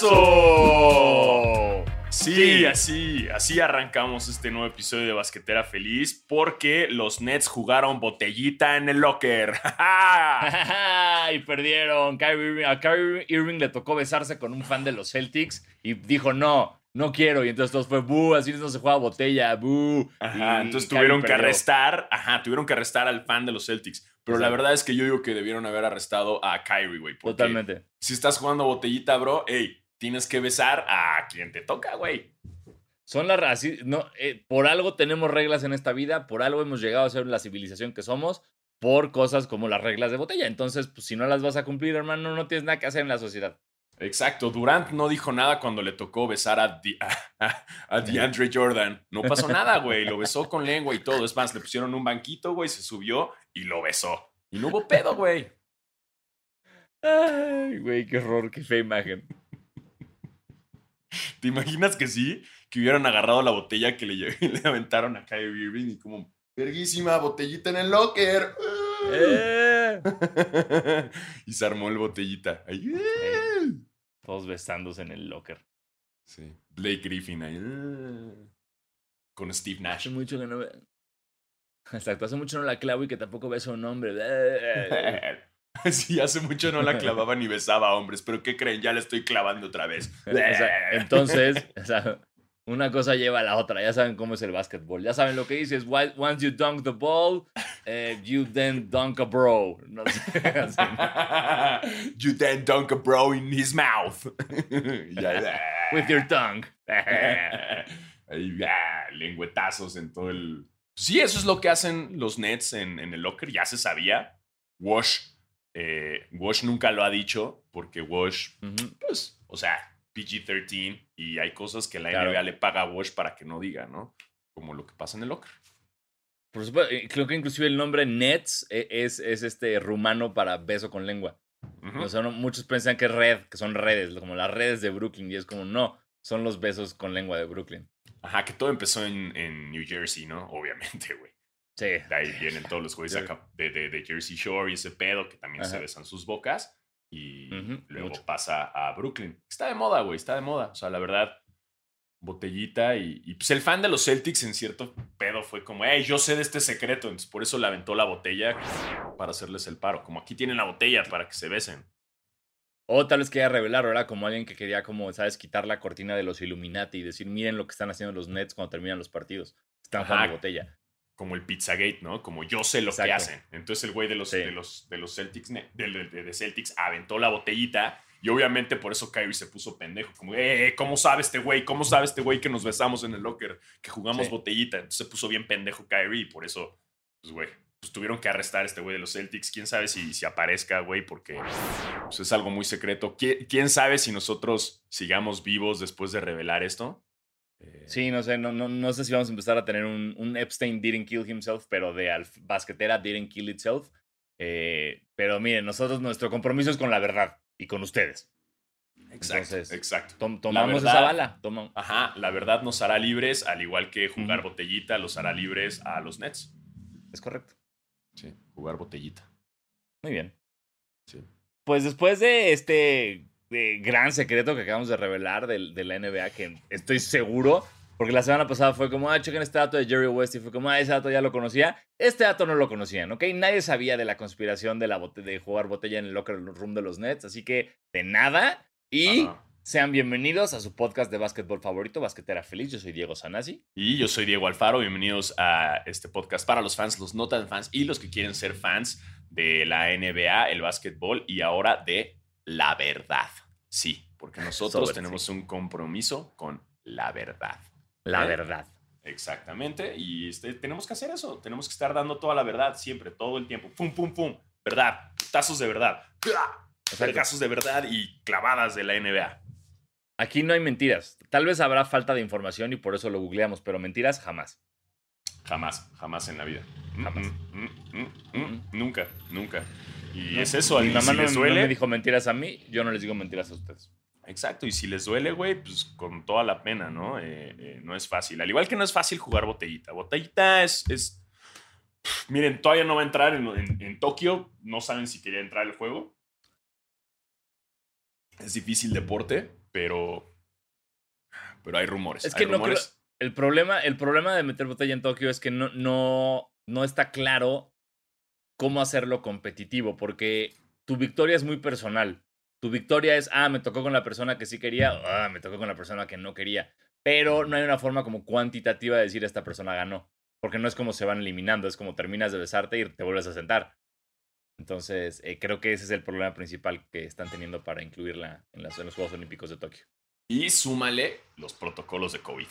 ¡Basqueterazo! Sí, Sí. así, así arrancamos este nuevo episodio de Basquetera Feliz porque los Nets jugaron botellita en el locker. y perdieron. Kyrie Irving- a Kyrie Irving le tocó besarse con un fan de los Celtics y dijo no, no quiero. Y entonces todos fue, buh, así no se juega botella, buh. Ajá, Y entonces tuvieron que arrestar, ajá, tuvieron que arrestar al fan de los Celtics. Pero la verdad es que yo digo que debieron haber arrestado a Kyrie, güey. Totalmente. Si estás jugando botellita, bro, hey, tienes que besar a quien te toca, güey. Son las así, no, eh, por algo tenemos reglas en esta vida, por algo hemos llegado a ser la civilización que somos, por cosas como las reglas de botella. Entonces, pues si no las vas a cumplir, hermano, no tienes nada que hacer en la sociedad. Exacto, Durant no dijo nada cuando le tocó besar a, Di- a, a DeAndre Jordan. No pasó nada, güey. Lo besó con lengua y todo. Es más, le pusieron un banquito, güey, se subió y lo besó. Y no hubo pedo, güey. Ay, güey, qué horror, qué fea imagen. ¿Te imaginas que sí? Que hubieran agarrado la botella que le, le aventaron a Kyrie Irving y como, verguísima, botellita en el locker. Eh. y se armó el botellita. Eh. Todos besándose en el locker. Sí. Blake Griffin ahí. eh. Con Steve Nash. Hace mucho que no ve. Exacto, hace mucho no la clavo y que tampoco beso a un hombre. Sí, hace mucho no la clavaba ni besaba a hombres, pero ¿qué creen? Ya la estoy clavando otra vez. O sea, entonces, o sea, una cosa lleva a la otra. Ya saben cómo es el básquetbol. Ya saben lo que dices. "Why- Once you dunk the ball, eh, you then dunk a bro. No sé, así. you then dunk a bro in his mouth. With your tongue. Lengüetazos en todo el. Sí, eso es lo que hacen los Nets en, en el locker. Ya se sabía. Wash. Eh, Wash nunca lo ha dicho porque Wash pues, o sea, PG-13 y hay cosas que la Claro. NBA le paga a Wash para que no diga, ¿no? Como lo que pasa en el locker. Por supuesto, creo que inclusive el nombre Nets eh, es, es este rumano para beso con lengua. Ujú. O sea, no- muchos piensan que es red, que son redes, como las redes de Brooklyn. Y es como, no, son los besos con lengua de Brooklyn. Ajá, que todo empezó en, en New Jersey, ¿no? Obviamente, güey. Sí. De ahí vienen todos los güeyes de, de- de Jersey Shore y ese pedo que también se besan sus bocas. Y luego mucho. pasa a Brooklyn. Está de moda, güey, está de moda. O sea, la verdad, botellita y, y pues el fan de los Celtics en cierto pedo fue como, hey, yo sé de este secreto. Entonces por eso le aventó la botella para hacerles el paro. Como aquí tienen la botella para que se besen. O tal vez quería revelar, ¿verdad? Como alguien que quería, como, ¿sabes? Quitar la cortina de los Illuminati y decir, miren lo que están haciendo los Nets cuando terminan los partidos. Están Ajá. jugando botella. Como el Pizzagate, ¿no? Como yo sé lo que hacen. Entonces el güey de los, Sí. de los, de los Celtics, de, de- de Celtics aventó la botellita y obviamente por eso Kyrie se puso pendejo. Como, eh, ¿cómo sabe este güey? ¿Cómo sabe este güey que nos besamos en el locker? Que jugamos Sí. botellita. Entonces se puso bien pendejo Kyrie y por eso, pues güey, pues tuvieron que arrestar a este güey de los Celtics. ¿Quién sabe si, si aparezca, güey? Porque pues, es algo muy secreto. ¿Quién, quién sabe si nosotros sigamos vivos después de revelar esto? Eh, Sí, no sé, no, no, no sé si vamos a empezar a tener un, un Epstein didn't kill himself, pero de al- basquetera didn't kill itself. Eh, pero miren, nosotros nuestro compromiso es con la verdad y con ustedes. Exacto, Entonces, exacto. Tom- tomamos verdad- esa bala. toma- Ajá, la verdad nos hará libres, al igual que jugar botellita los hará libres a los Nets. Es correcto. Sí, jugar botellita. Muy bien. Sí. Pues después de este de gran secreto que acabamos de revelar del- de, la NBA, que estoy seguro, porque la semana pasada fue como, ah, chequen este dato de Jerry West y fue como, ah, ese dato ya lo conocía. Este dato no lo conocían, ¿ok? Nadie sabía de la conspiración de, la bote- de jugar botella en el locker room de los Nets, así que de nada. Y sean bienvenidos a su podcast de básquetbol favorito, Basquetera Feliz. Yo soy Diego Sanasi. Y yo soy Diego Alfaro, bienvenidos a este podcast para los fans, los no tan fans y los que quieren ser fans de la NBA, el básquetbol y ahora de la verdad. Sí, porque nosotros Sobre, tenemos un compromiso con la verdad. La ¿Eh? verdad. Exactamente, y este, tenemos que hacer eso, tenemos que estar dando toda la verdad siempre, todo el tiempo. Pum, pum, pum, verdad, tazos de verdad, vergazos de verdad y clavadas de la NBA. Aquí no hay mentiras. Tal vez habrá falta de información y por eso lo googleamos, pero mentiras jamás. Jamás, jamás en la vida. Jamás. Mm, mm, mm, Mm. Nunca, nunca. Y No, es eso, Mi mamá si no, les no duele. me dijo mentiras a mí, yo no les digo mentiras a ustedes. Exacto, y si les duele, güey, pues con toda la pena, ¿no? Eh, eh, no es fácil. Al igual que no es fácil jugar botellita. Botellita es. es- Miren, todavía no va a entrar en, en- en Tokio. No saben si quería entrar el juego. Es difícil deporte, pero. Pero hay rumores. Es que no creo. El problema, el problema de meter botella en Tokio es que no, no, no está claro cómo hacerlo competitivo, porque tu victoria es muy personal. Tu victoria es, ah, me tocó con la persona que sí quería, ah, me tocó con la persona que no quería. Pero no hay una forma como cuantitativa de decir esta persona ganó. Porque no es como se van eliminando, es como terminas de besarte y te vuelves a sentar. Entonces, eh, creo que ese es el problema principal que están teniendo para incluirla en, las- en los Juegos Olímpicos de Tokio. Y súmale los protocolos de COVID.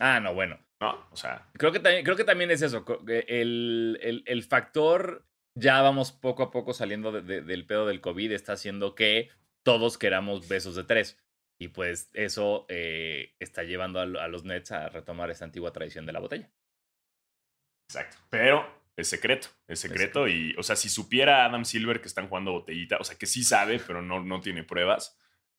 Ah, no, bueno. ¿No? O sea, Creo que también, creo que también es eso. El, el- el factor, ya vamos poco a poco saliendo de- de- del pedo del COVID, está haciendo que todos queramos besos de tres. Y pues eso eh, está llevando a los Nets a retomar esa antigua tradición de la botella. exacto. Pero es secreto. Es secreto. Y, o sea, si supiera Adam Silver que están jugando botellita, o sea, que sí sabe, pero no, no tiene pruebas.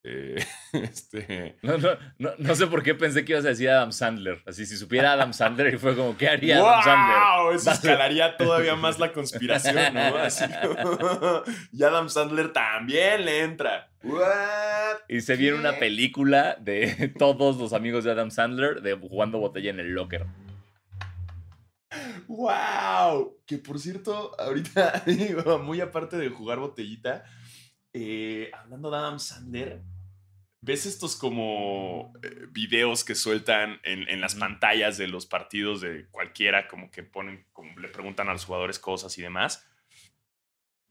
Eh, este. No, no, no, no sé por qué pensé que ibas a decir Adam Sandler. Así, si supiera Adam Sandler y fue como, ¿qué haría Adam Sandler? ¡Wow! Eso Vale. escalaría todavía más la conspiración, ¿no? Así como- y Adam Sandler también le entra. ¿What? Y se viene una película de todos los amigos de Adam Sandler de jugando botella en el locker. ¡Wow! Que por cierto, ahorita, digo, muy aparte de jugar botellita, eh, hablando de Adam Sandler, ¿ves estos como eh, videos que sueltan en, en las pantallas de los partidos de cualquiera, como que ponen, como le preguntan a los jugadores cosas y demás?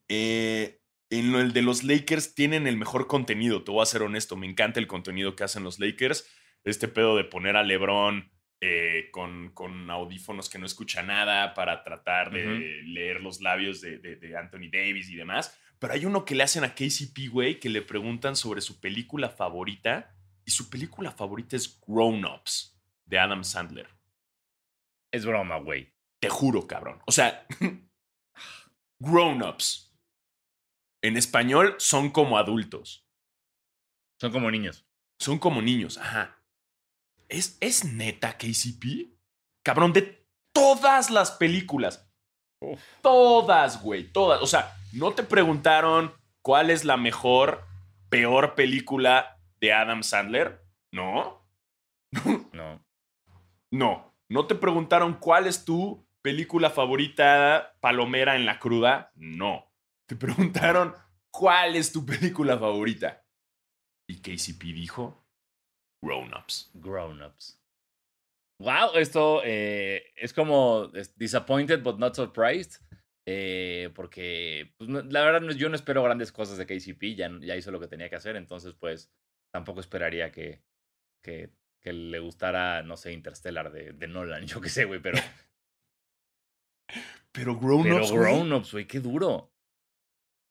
Eh, en lo- el de los Lakers tienen el mejor contenido, te voy a ser honesto, me encanta el contenido que hacen los Lakers. Este pedo de poner a LeBron eh, con, con audífonos que no escucha nada para tratar de leer los labios de, de- de Anthony Davis y demás. Pero hay uno que le hacen a KCP, güey, que le preguntan sobre su película favorita. Y su película favorita es Grown Ups, de Adam Sandler. Es broma, güey. Te juro, cabrón. O sea, Grown Ups. En español son como adultos. Son como niños. Son como niños, ajá. ¿Es, es neta KCP? Cabrón, de todas las películas. Uf. Todas, güey, todas. O sea, no te preguntaron cuál es la mejor, peor película de Adam Sandler. No. No. No. No te preguntaron cuál es tu película favorita palomera en la cruda. No. Te preguntaron cuál es tu película favorita. Y KCP dijo Grown Ups. Grown-ups. Wow, esto eh, es como disappointed but not surprised. Eh, porque pues, no- la verdad yo no espero grandes cosas de KCP, ya, ya hizo lo que tenía que hacer, entonces pues tampoco esperaría que, que, que le gustara, no sé, Interstellar de, de Nolan, yo qué sé, güey, pero, Pero Grown pero Ups, güey, qué duro.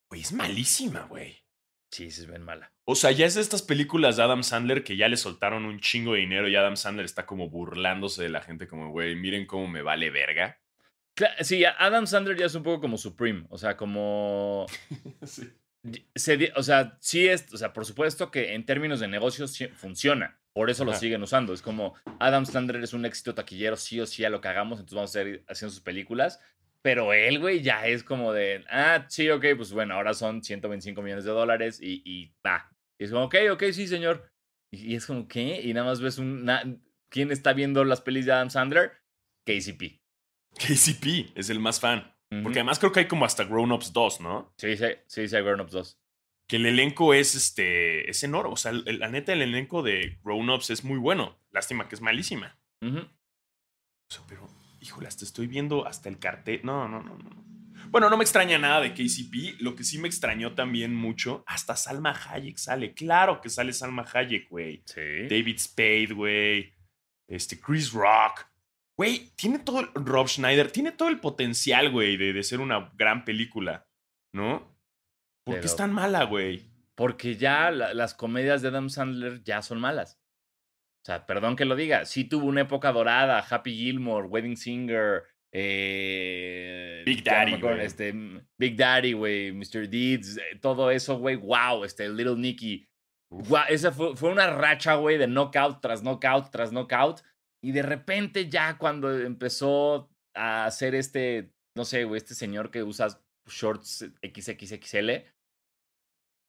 güey, es malísima, güey. Sí, sí, es bien mala. O sea, ya es de estas películas de Adam Sandler que ya le soltaron un chingo de dinero y Adam Sandler está como burlándose de la gente como, güey, miren cómo me vale verga. Sí, Adam Sandler ya es un poco como Supreme, o sea, como... Sí. se o sea, sí es, o sea, por supuesto que en términos de negocios funciona, por eso lo Ajá. siguen usando. Es como Adam Sandler es un éxito taquillero, sí o sí a lo que hagamos, entonces vamos a seguir haciendo sus películas. Pero él, güey, ya es como de, ah, sí, ok, pues bueno, ahora son 125 millones de dólares y, y va. Y es como, ok, ok, sí, señor. Y, y es como, ¿qué? Y nada más ves un, na- ¿quién está viendo las pelis de Adam Sandler? KCP. KCP es el más fan. Porque además creo que hay como hasta Grown Ups 2, ¿no? Sí, sí, sí, sí, hay Grown Ups 2. Que el elenco es este. es enorme. O sea, el- la neta, el elenco de Grown Ups es muy bueno. Lástima que es malísima. Ujú. O sea, pero, híjole, hasta estoy viendo hasta el cartel. No, no, no, no. Bueno, no me extraña nada de KCP. Lo que sí me extrañó también mucho, hasta Salma Hayek sale. Claro que sale Salma Hayek, güey. Sí. David Spade, güey. Este, Chris Rock. Güey, tiene todo el. Rob Schneider, tiene todo el potencial, güey, de, de ser una gran película. ¿No? ¿Por qué es tan mala, güey? Porque ya la- las comedias de Adam Sandler ya son malas. O sea, perdón que lo diga. Sí tuvo una época dorada. Happy Gilmore, Wedding Singer. eh, Big no me Daddy, güey. este, Big Daddy, güey. Mr. Deeds. eh, Todo eso, güey. Wow. Este, Little Nicky. Guau, esa fue, fue una racha, güey, de knockout tras knockout tras knockout. Y de repente ya cuando empezó a hacer este, no sé, güey, este señor que usa shorts XXXL,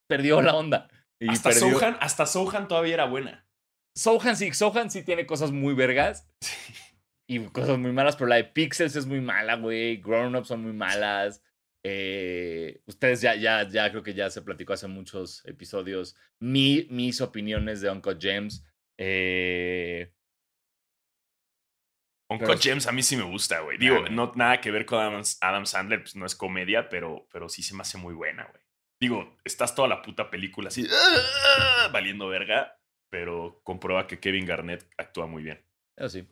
perdió la onda. Y hasta, perdió- Sohan, hasta Sohan todavía era buena. Sohan sí, Sohan sí tiene cosas muy vergas. Y cosas muy malas, pero la de Pixels es muy mala, güey. Grown Ups son muy malas. Eh, ustedes ya, ya, ya creo que ya se platicó hace muchos episodios mi, mis opiniones de Uncle James. Eh, Uncle Pero- James a mí sí me gusta, güey. Digo, no, nada que ver con Adam, Adam Sandler, pues no es comedia, pero, pero sí se me hace muy buena, güey. Digo, estás toda la puta película así, ¡ah! valiendo verga, pero comprueba que Kevin Garnett actúa muy bien, eso sí.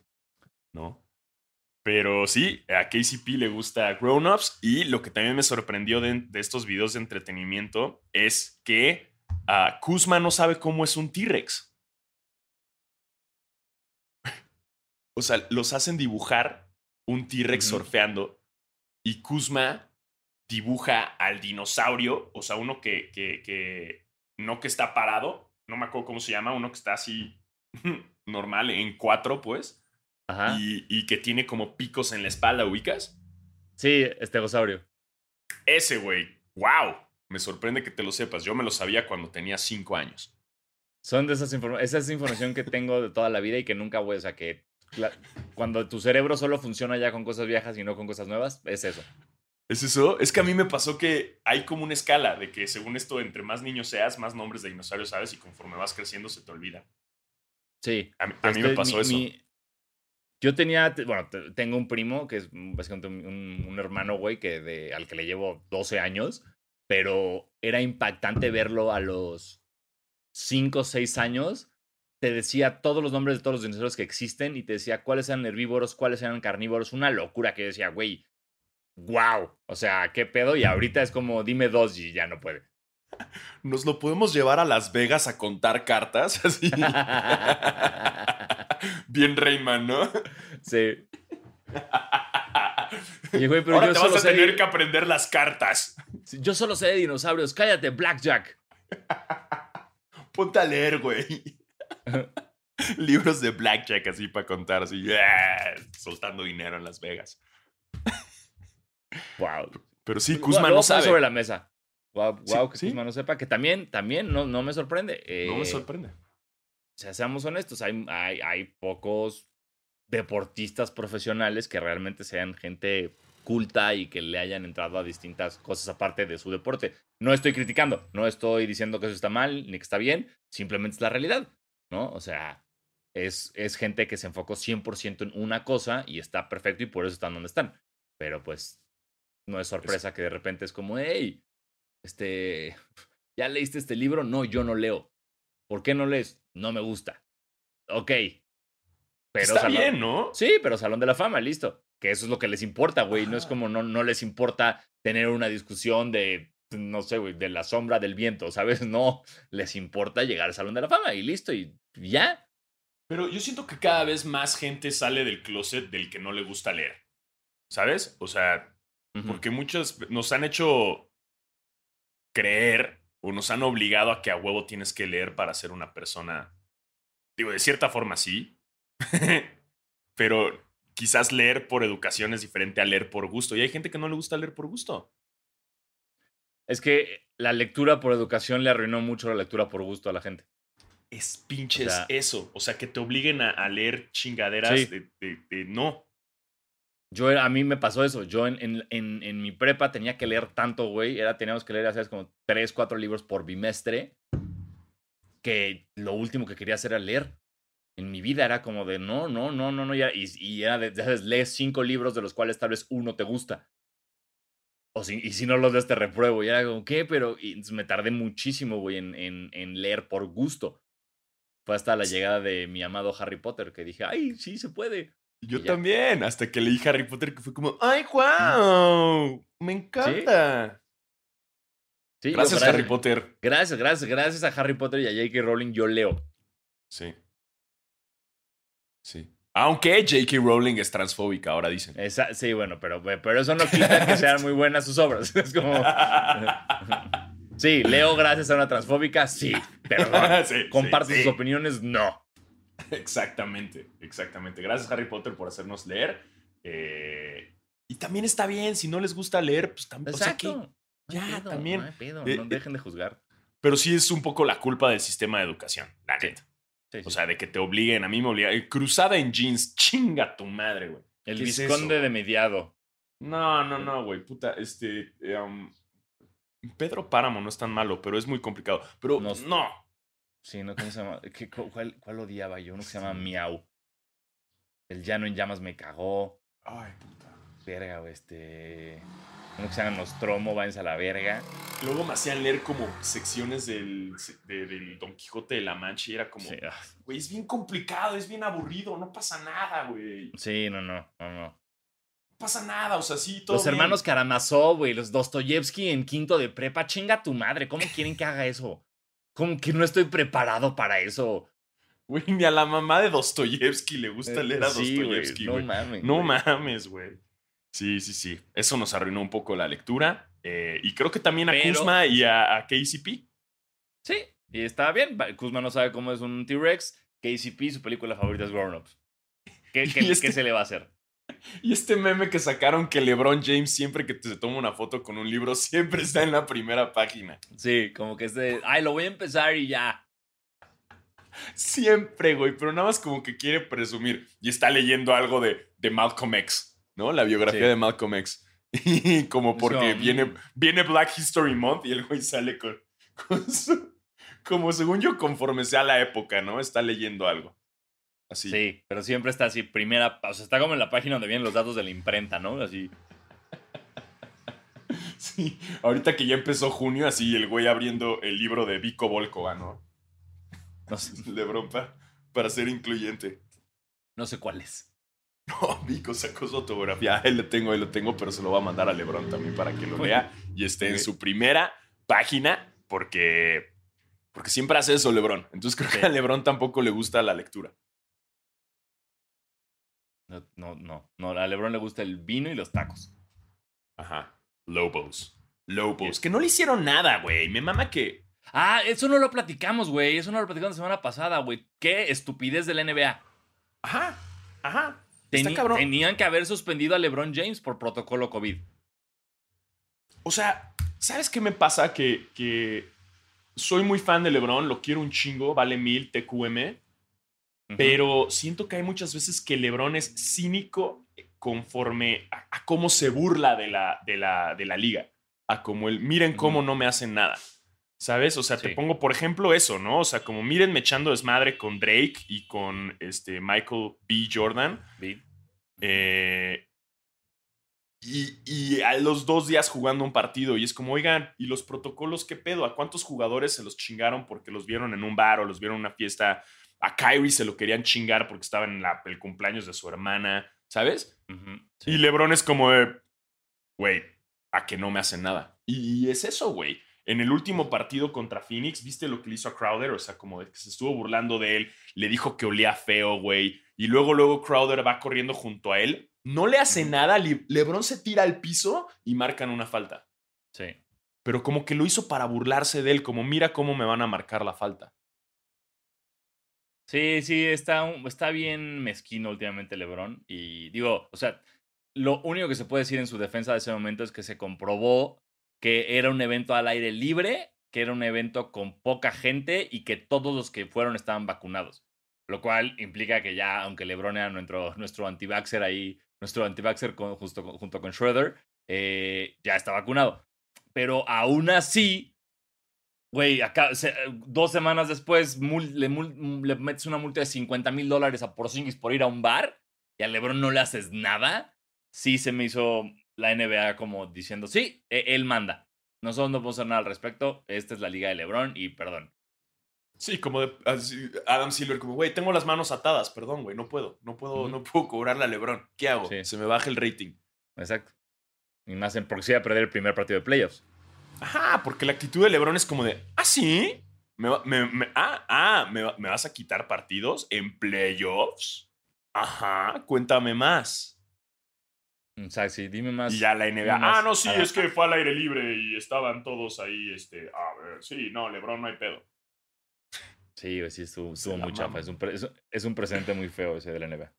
¿no? Pero sí, a KCP le gusta Grown Ups y lo que también me sorprendió de, de estos videos de entretenimiento es que ah, Kuzma no sabe cómo es un T-Rex. O sea, los hacen dibujar un T-Rex Ujú. surfeando y Kuzma dibuja al dinosaurio, o sea, uno que, que, que no que está parado, no me acuerdo cómo se llama, uno que está así normal, en cuatro, pues, Ajá. y, y que tiene como picos en la espalda, ¿ubicas? Sí, estegosaurio. Ese, güey, wow, me sorprende que te lo sepas, yo me lo sabía cuando tenía cinco años. Son de esas informaciones. Esa es información que tengo de toda la vida y que nunca voy. O sea, que cuando tu cerebro solo funciona ya con cosas viejas y no con cosas nuevas, es eso. ¿Es eso? Es que a mí me pasó que hay como una escala de que según esto, entre más niño seas, más nombres de dinosaurios sabes y conforme vas creciendo se te olvida. Sí. A mí, a mí me Este, pasó mi- eso. mi- yo tenía, te- bueno, te- tengo un primo que es básicamente un hermano, güey, que de, al que le llevo 12 años, pero era impactante verlo a los 5 o 6 años. Te decía todos los nombres de todos los dinosaurios que existen y te decía cuáles eran herbívoros, cuáles eran carnívoros. Una locura que decía, güey, wow. O sea, qué pedo. Y ahorita es como, dime dos y ya no puede. ¿Nos lo podemos llevar a Las Vegas a contar cartas? Así. Bien Rayman, ¿no? sí. Y, güey, pero Ahora yo te vas solo a sé- tener que aprender las cartas. Yo solo sé de dinosaurios. Cállate, Blackjack. Ponte a leer, güey. Libros de Blackjack así para contar, así, ¡ah! soltando dinero en Las Vegas. Wow. Pero sí, Luego- Kuzma luego no sabe. sobre la mesa. Wow, Sí, wow que sí. Kuzma no sepa. Que también, también no, no me sorprende. No me Eh, sorprende. O sea, seamos honestos, hay, hay, hay pocos deportistas profesionales que realmente sean gente culta y que le hayan entrado a distintas cosas aparte de su deporte. No estoy criticando, no estoy diciendo que eso está mal ni que está bien, simplemente es la realidad, ¿no? O sea, es, es gente que se enfocó 100% en una cosa y está perfecto y por eso están donde están. Pero pues no es sorpresa que de repente es como, hey, este, ¿ya leíste este libro? No, yo no leo. ¿Por qué no lees? No me gusta. Ok. Pero Está Salón- bien, ¿no? Sí, pero Salón de la Fama, listo. Que eso es lo que les importa, güey. No es como no, no les importa tener una discusión de, no sé, güey, de la sombra del viento, ¿sabes? No, les importa llegar al Salón de la Fama y listo, y ya. Pero yo siento que cada vez más gente sale del closet del que no le gusta leer. ¿Sabes? O sea, porque muchos nos han hecho creer o nos han obligado a que a huevo tienes que leer para ser una persona. Digo, de cierta forma sí. Pero quizás leer por educación es diferente a leer por gusto. Y hay gente que no le gusta leer por gusto. Es que la lectura por educación le arruinó mucho la lectura por gusto a la gente. Es pinches O sea- eso. O sea, que te obliguen a, a leer chingaderas Sí. de, de- de- no. Yo, a mí me pasó eso. Yo en, en, en, en mi prepa tenía que leer tanto, güey. Era, teníamos que leer, ¿sabes? Como tres, cuatro libros por bimestre. Que lo último que quería hacer era leer. En mi vida era como de no, no, no, no, no. ya- Y, y era de, ¿sabes? Lees cinco libros de los cuales tal vez uno te gusta. O si, y si no los lees, te repruebo. Y era como, ¿qué? Pero y me tardé muchísimo, güey, en, en leer por gusto. Fue hasta la llegada de mi amado Harry Potter que dije, ay, sí, se puede. Yo también, hasta que leí Harry Potter que fue como, ¡ay, wow! Me encanta. Sí, Gracias, Harry Potter. Gracias, gracias, gracias a Harry Potter y a J.K. Rowling yo leo. Sí. Sí. Aunque J.K. Rowling es transfóbica, ahora dicen. Esa- sí, bueno, pero, pero eso no quita que sean muy buenas sus obras. Es como... Sí, leo gracias a una transfóbica, sí, perdón. Sí, sí, sus sí. opiniones, no. Exactamente, exactamente. Gracias, Harry Potter, por hacernos leer. Eh, y también está bien, si no les gusta leer, pues también. O sea que ya, pedo, también. Pedo, Eh, no eh, dejen de juzgar. pero sí es un poco la culpa del sistema de educación, la neta. O sea, de que te obliguen, a mí me obligan. eh, Cruzada en jeans, chinga tu madre, güey. el ¿qué es visconde de mediado. No, no, no, güey, puta, este... um, Pedro Páramo no es tan malo, pero es muy complicado. Pero No- no. Sí, ¿no? ¿Cómo se llama? ¿Qué- cu- cuál, cuál odiaba yo? Uno que se llama Miau. El llano en llamas me cagó. Ay, puta. Verga, güey, este. Uno que se llama Nostromo, váyanse a la verga. Luego me hacían leer como secciones del, de- del Don Quijote de la Mancha y era como, Sí, ah, güey, es bien complicado, es bien aburrido, no pasa nada, güey. Sí, no, no, no, no. Pasa nada, o sea, sí, todo Los bien. hermanos Karamazov, güey, los Dostoyevsky en quinto de prepa, chinga tu madre, ¿cómo quieren que haga eso? ¿Cómo que no estoy preparado para eso? Güey, ni a la mamá de Dostoyevsky le gusta Eh, leer a sí, güey, Dostoyevsky, No güey. mames. No mames, güey. Sí, sí, sí. Eso nos arruinó un poco la lectura. eh, y creo que también a Pero- Kuzma y a, a KCP. Sí, y está bien. Kuzma no sabe cómo es un T-Rex. KCP, su película favorita es Grown Ups. ¿Qué, este- qué se le va a hacer? Y este meme que sacaron que LeBron James siempre que se toma una foto con un libro siempre está en la primera página. Sí, como que es de, ay, lo voy a empezar y ya. Siempre, güey, pero nada más como que quiere presumir. Y está leyendo algo de, de Malcolm X, ¿no? La biografía Sí. de Malcolm X. Y como porque como, viene, mm. viene Black History Month y el güey sale con, con su- Como según yo, conforme sea la época, ¿no? Está leyendo algo. Así. Sí, pero siempre está así, primera, o sea, está como en la página donde vienen los datos de la imprenta, ¿no? Así. Sí. Ahorita que ya empezó junio, así el güey abriendo el libro de Vico Volkova, ¿no? No sé, Lebron pa- para ser incluyente. no sé cuál es. No, Vico sacó su autografía. Ahí lo tengo, ahí lo tengo, pero se lo va a mandar a Lebron también para que lo lea y esté en su primera página, porque, porque siempre hace eso Lebron. Entonces creo Sí. que a Lebron tampoco le gusta la lectura. No, no, no, no, a Lebron le gusta el vino y los tacos. Ajá. Lobos. Lobos. Que no le hicieron nada, güey. Me mama que. Ah, eso no lo platicamos, güey. Eso no lo platicamos la semana pasada, güey. Qué estupidez de la NBA. Ajá. Ajá. Está Teni- cabrón. tenían que haber suspendido a LeBron James por protocolo COVID. O sea, ¿sabes qué me pasa? Que, que soy muy fan de LeBron, lo quiero un chingo, vale mil TQM. Pero siento que hay muchas veces que LeBron es cínico conforme a, a cómo se burla de la, de, la, de la liga. A como el, miren cómo no me hacen nada. ¿Sabes? O sea, te pongo, por ejemplo, eso, ¿no? O sea, como miren me echando desmadre con Drake y con este Michael B. Jordan. Eh, y, y a los dos días jugando un partido y es como, oigan, ¿y los protocolos qué pedo? ¿A cuántos jugadores se los chingaron porque los vieron en un bar o los vieron en una fiesta? A Kyrie se lo querían chingar porque estaba en la- el cumpleaños de su hermana, ¿sabes? Y sí. LeBron es como, güey, a que no me hacen nada. Y, es eso, güey. En el último partido contra Phoenix, ¿viste lo que le hizo a Crowder? O sea, como de que se estuvo burlando de él, le dijo que olía feo, güey. Y luego, luego Crowder va corriendo junto a él. No le hace nada, Le- LeBron se tira al piso y marcan una falta. Sí. Pero como que lo hizo para burlarse de él, como mira cómo me van a marcar la falta. Sí, sí, está, está bien mezquino últimamente LeBron. Y digo, o sea, lo único que se puede decir en su defensa de ese momento es que se comprobó que era un evento al aire libre, que era un evento con poca gente y que todos los que fueron estaban vacunados. Lo cual implica que ya, aunque LeBron era nuestro, nuestro anti-vaxxer ahí, nuestro anti-vaxxer con- justo junto con Schroeder, eh, ya está vacunado. Pero aún así, güey, acá, se- dos semanas después mul- le, mul- le metes una multa de 50 mil dólares a Porzingis por ir a un bar y a LeBron no le haces nada. Sí se me hizo la NBA como diciendo, sí, e- él manda. Nosotros no podemos hacer nada al respecto. Esta es la liga de LeBron y perdón. Sí, como de, Adam Silver, como, güey, tengo las manos atadas, perdón, güey, no puedo, no puedo, no puedo cobrarle a LeBron. ¿Qué hago? Sí. Se me baja el rating. Exacto. Y más en iba a perder el primer partido de playoffs. Ajá, porque la actitud de LeBron es como de, ah, sí, me, va- me- me- ah, ah, me, va- me vas a quitar partidos en playoffs. Ajá, cuéntame más. O sea, sí, dime más. Y ya la NBA, más. ah, no, sí, es que fue al aire libre y estaban todos ahí, este, a ver, sí, no, LeBron no hay pedo. Sí, sí, estuvo, estuvo muy chafa. Es un, es, es un presente muy feo ese de la NBA.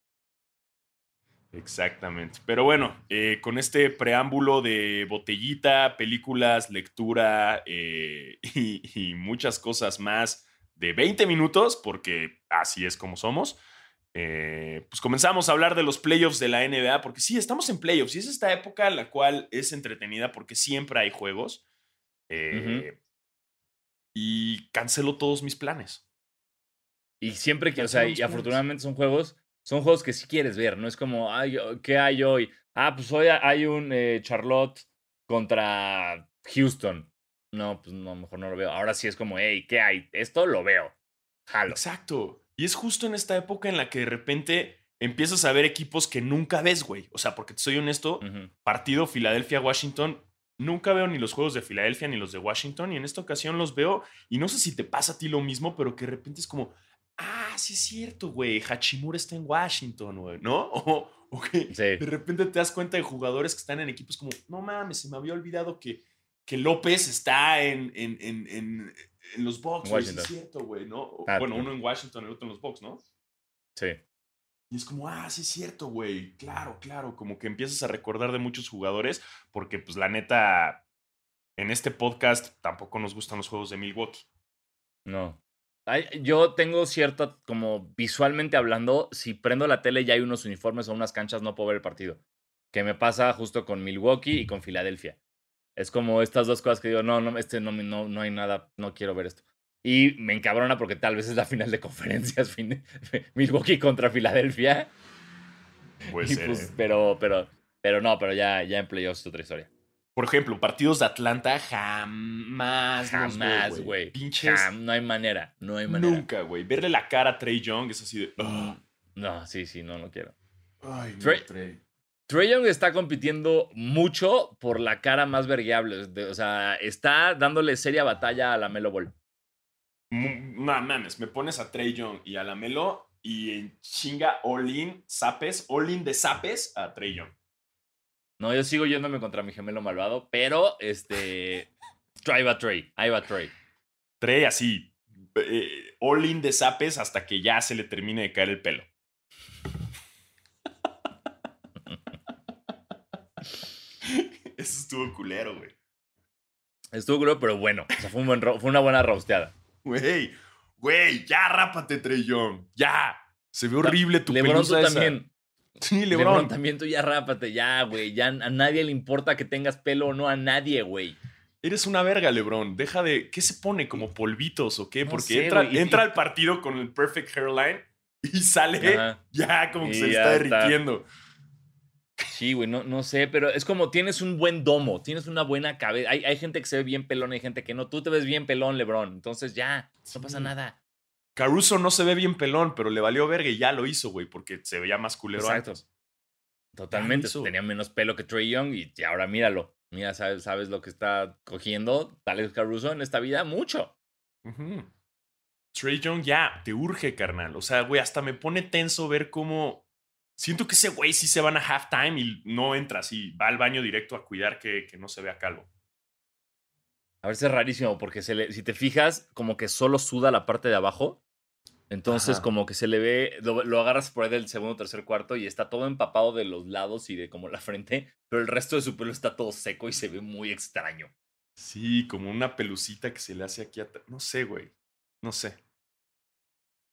Exactamente. Pero bueno, eh, con este preámbulo de botellita, películas, lectura eh, y, y, muchas cosas más de 20 minutos, porque así es como somos, eh, pues comenzamos a hablar de los playoffs de la NBA, porque sí, estamos en playoffs y es esta época en la cual es entretenida porque siempre hay juegos. Y cancelo todos mis planes. Y siempre que, o sea, y afortunadamente son juegos, son juegos que sí quieres ver, no es como, Ay, ¿qué hay hoy? Ah, pues hoy hay un eh, Charlotte contra Houston. No, pues no, mejor no lo veo. Ahora sí es como, hey, ¿qué hay? Esto lo veo. Jalo. Exacto. Y es justo en esta época en la que de repente empiezas a ver equipos que nunca ves, güey. O sea, porque te soy honesto, partido Filadelfia-Washington, nunca veo ni los juegos de Filadelfia ni los de Washington. Y en esta ocasión los veo. Y no sé si te pasa a ti lo mismo, pero que de repente es como, ah, sí es cierto, güey. Hachimura está en Washington, güey, ¿no? O, que de repente te das cuenta de jugadores que están en equipos como, no mames, se me había olvidado que, que López está en, en, en en los Bucks, es cierto, güey, ¿no? Ah, bueno, uno en Washington, el otro en los Bucks, ¿no? Sí. Y es como, ah, sí es cierto, güey. Claro, claro. Como que empiezas a recordar de muchos jugadores, porque, pues, la neta, en este podcast tampoco nos gustan los juegos de Milwaukee. No. Yo tengo cierta, como visualmente hablando, si prendo la tele y hay unos uniformes o unas canchas, no puedo ver el partido. Que me pasa justo con Milwaukee y con Filadelfia. Es como estas dos cosas que digo, no, no, este no, no, no hay nada, no quiero ver esto. Y me encabrona porque tal vez es la final de conferencias, Milwaukee contra Filadelfia. Pues, ¿eh? pero, pero, pero no, pero ya, ya en playoffs es otra historia. Por ejemplo, partidos de Atlanta jamás. Jamás, güey. Pinches. no hay manera. No hay manera. Nunca, güey. Verle la cara a Trey Young es así de. No, sí, sí, no, no quiero. Ay, Trey. Trey Young está compitiendo mucho por la cara más vergueable. o sea, está dándole seria batalla a la Melo Ball. No mames, me pones a Trey Young y a la Melo y en chinga all-in, zapes, all-in de zapes a Trey Young. No, yo sigo yéndome contra mi gemelo malvado, pero este. ahí va Trey, ahí va Trey. Trey así, eh, all-in de zapes hasta que ya se le termine de caer el pelo. Eso estuvo culero, güey. Estuvo culero, pero bueno. O sea, fue, una buena rosteada. Güey, güey, ya rápate, Trey Young. Ya. Se ve horrible tu Lebron, tú también. Sí, Lebron. Lebron. también tú ya rápate, ya, güey. Ya a nadie le importa que tengas pelo o no, a nadie, güey. Eres una verga, Lebron. Deja de. ¿Qué se pone? ¿Como polvitos o qué? Porque entra, entra al partido con el perfect hairline y sale ya como que se le está derritiendo. Sí, güey, no, no sé, pero es como tienes un buen domo, tienes una buena cabeza. Hay, hay gente que se ve bien pelón y hay gente que no. Tú te ves bien pelón, Lebron. Entonces ya, no pasa nada. Caruso no se ve bien pelón, pero le valió verga y ya lo hizo, güey, porque se veía más culero Exacto. Totalmente. Tenía menos pelo que Trey Young y ahora míralo. Mira, sabes, sabes lo que está cogiendo Alex Caruso en esta vida, mucho. Trey Young ya, te urge, carnal. O sea, güey, hasta me pone tenso ver cómo Siento que ese güey sí se van a halftime y no entra así, va al baño directo a cuidar que, no se vea calvo. A ver, es rarísimo porque se le, si te fijas, como que solo suda la parte de abajo. Entonces, como que se le ve, lo, agarras por ahí del segundo, tercer, cuarto y está todo empapado de los lados y de como la frente, pero el resto de su pelo está todo seco y se ve muy extraño. Sí, como una pelucita que se le hace aquí atrás. No sé, güey. No sé.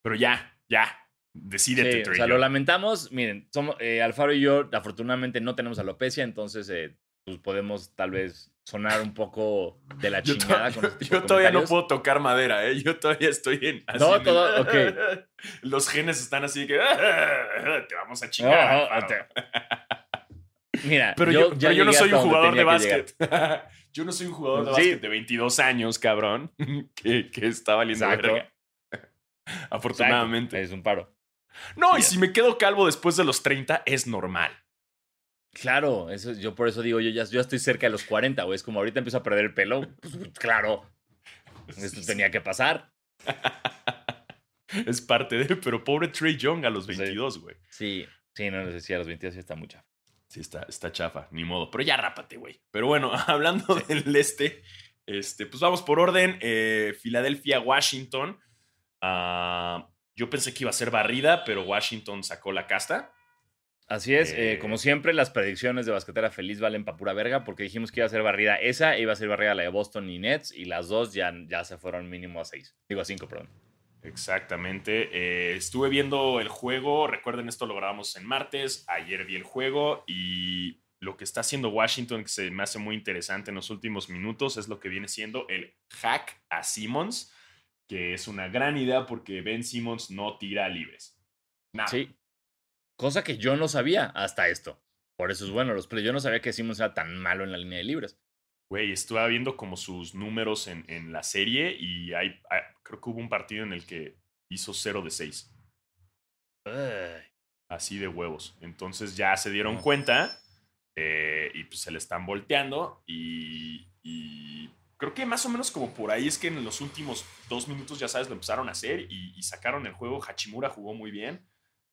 Pero ya, ya. Decídete, O sea, lo lamentamos. Miren, somos, eh, Alfaro y yo, afortunadamente, no tenemos alopecia, entonces eh, pues podemos tal vez sonar un poco de la chingada. Yo, este yo todavía no puedo tocar madera, ¿eh? Yo todavía estoy en. no, todo, ok. Los genes están así que. Te vamos a chingar. Mira, pero yo, yo, no soy un jugador de básquet. yo no soy un jugador de básquet de 22 años, cabrón, que, que está valiendo verga. Afortunadamente. Es un paro. No, y si me quedo calvo después de los 30, es normal. Claro, eso, yo por eso digo, yo ya yo estoy cerca de los 40, güey. Es como ahorita empiezo a perder el pelo. Pues, claro, esto tenía que pasar. es parte de él, pero pobre Trey Young a los 22, güey. Sí, sí, no sé si a los 22 sí está mucha. Sí, está, está chafa, ni modo. Pero ya rápate, güey. Pero bueno, hablando del este, este, pues vamos por orden. Eh, Filadelfia, Washington. Ah, yo pensé que iba a ser barrida, pero Washington sacó la casta. Así es, eh, Eh, como siempre, las predicciones de Basquetera Feliz valen para pura verga porque dijimos que iba a ser barrida esa, iba a ser barrida la de Boston y Nets, y las dos ya, ya se fueron mínimo a seis. Digo a cinco, perdón. Exactamente. Eh, estuve viendo el juego. Recuerden, esto lo grabamos en martes. Ayer vi el juego y lo que está haciendo Washington, que se me hace muy interesante en los últimos minutos, es lo que viene siendo el hack a Simmons, que es una gran idea porque Ben Simmons no tira libres. Nada. Sí. Cosa que yo no sabía hasta esto. Por eso es bueno los plays. Yo no sabía que Simmons era tan malo en la línea de libres. Güey, estuve viendo como sus números en, en la serie y hay, hay- creo que hubo un partido en el que hizo 0 de 6. Ay. así de huevos. Entonces ya se dieron Ah. cuenta eh, y pues se le están volteando y, y creo que más o menos como por ahí es que en los últimos dos minutos ya sabes lo empezaron a hacer y, y sacaron el juego. Hachimura jugó muy bien.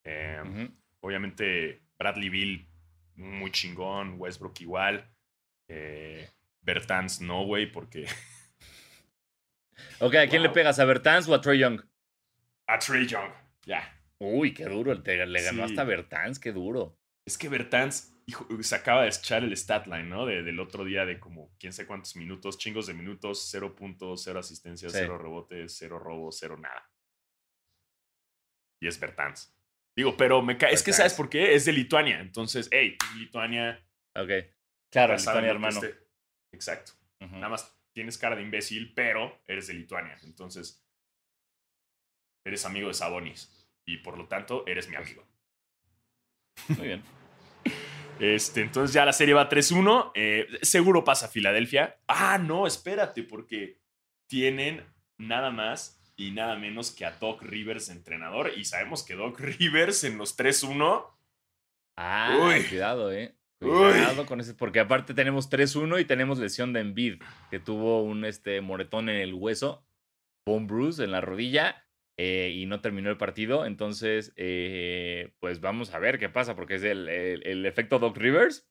Eh. Obviamente Bradley Bill muy chingón, Westbrook igual. Eh, Bertans no, güey, porque Ok, ¿a quién le pegas? ¿A Bertans o a Trey Young? a Trey Young, ya. Uy, qué duro. el te- Le ganó Sí. hasta Bertans, qué duro. Es que Bertans hijo, se acaba de echar el stat line, ¿no? De- del otro día de como quién sé cuántos minutos, chingos de minutos, cero puntos, cero asistencias, Sí. cero rebotes, cero robos, cero nada. Y es Bertans. Digo, pero me cae. Es que sabes por qué? Es de Lituania. Entonces, hey, Lituania. Ok. Claro, Lituania, hermano. esté. Exacto. Nada más tienes cara de imbécil, pero eres de Lituania. Entonces, eres amigo de Sabonis. Y por lo tanto, eres mi amigo. Muy bien. Este, entonces ya la serie va 3-1. eh, seguro pasa a Filadelfia. Ah, no, espérate, porque tienen nada más y nada menos que a Doc Rivers entrenador. Y sabemos que Doc Rivers en los 3-1. Ah, Uy. cuidado, eh. Uy. Cuidado con ese, porque aparte tenemos 3-1 y tenemos lesión de Embiid, que tuvo un este, moretón en el hueso, bone bruise en la rodilla, eh, y no terminó el partido. Entonces, eh, pues vamos a ver qué pasa, porque es el, el- el efecto Doc Rivers.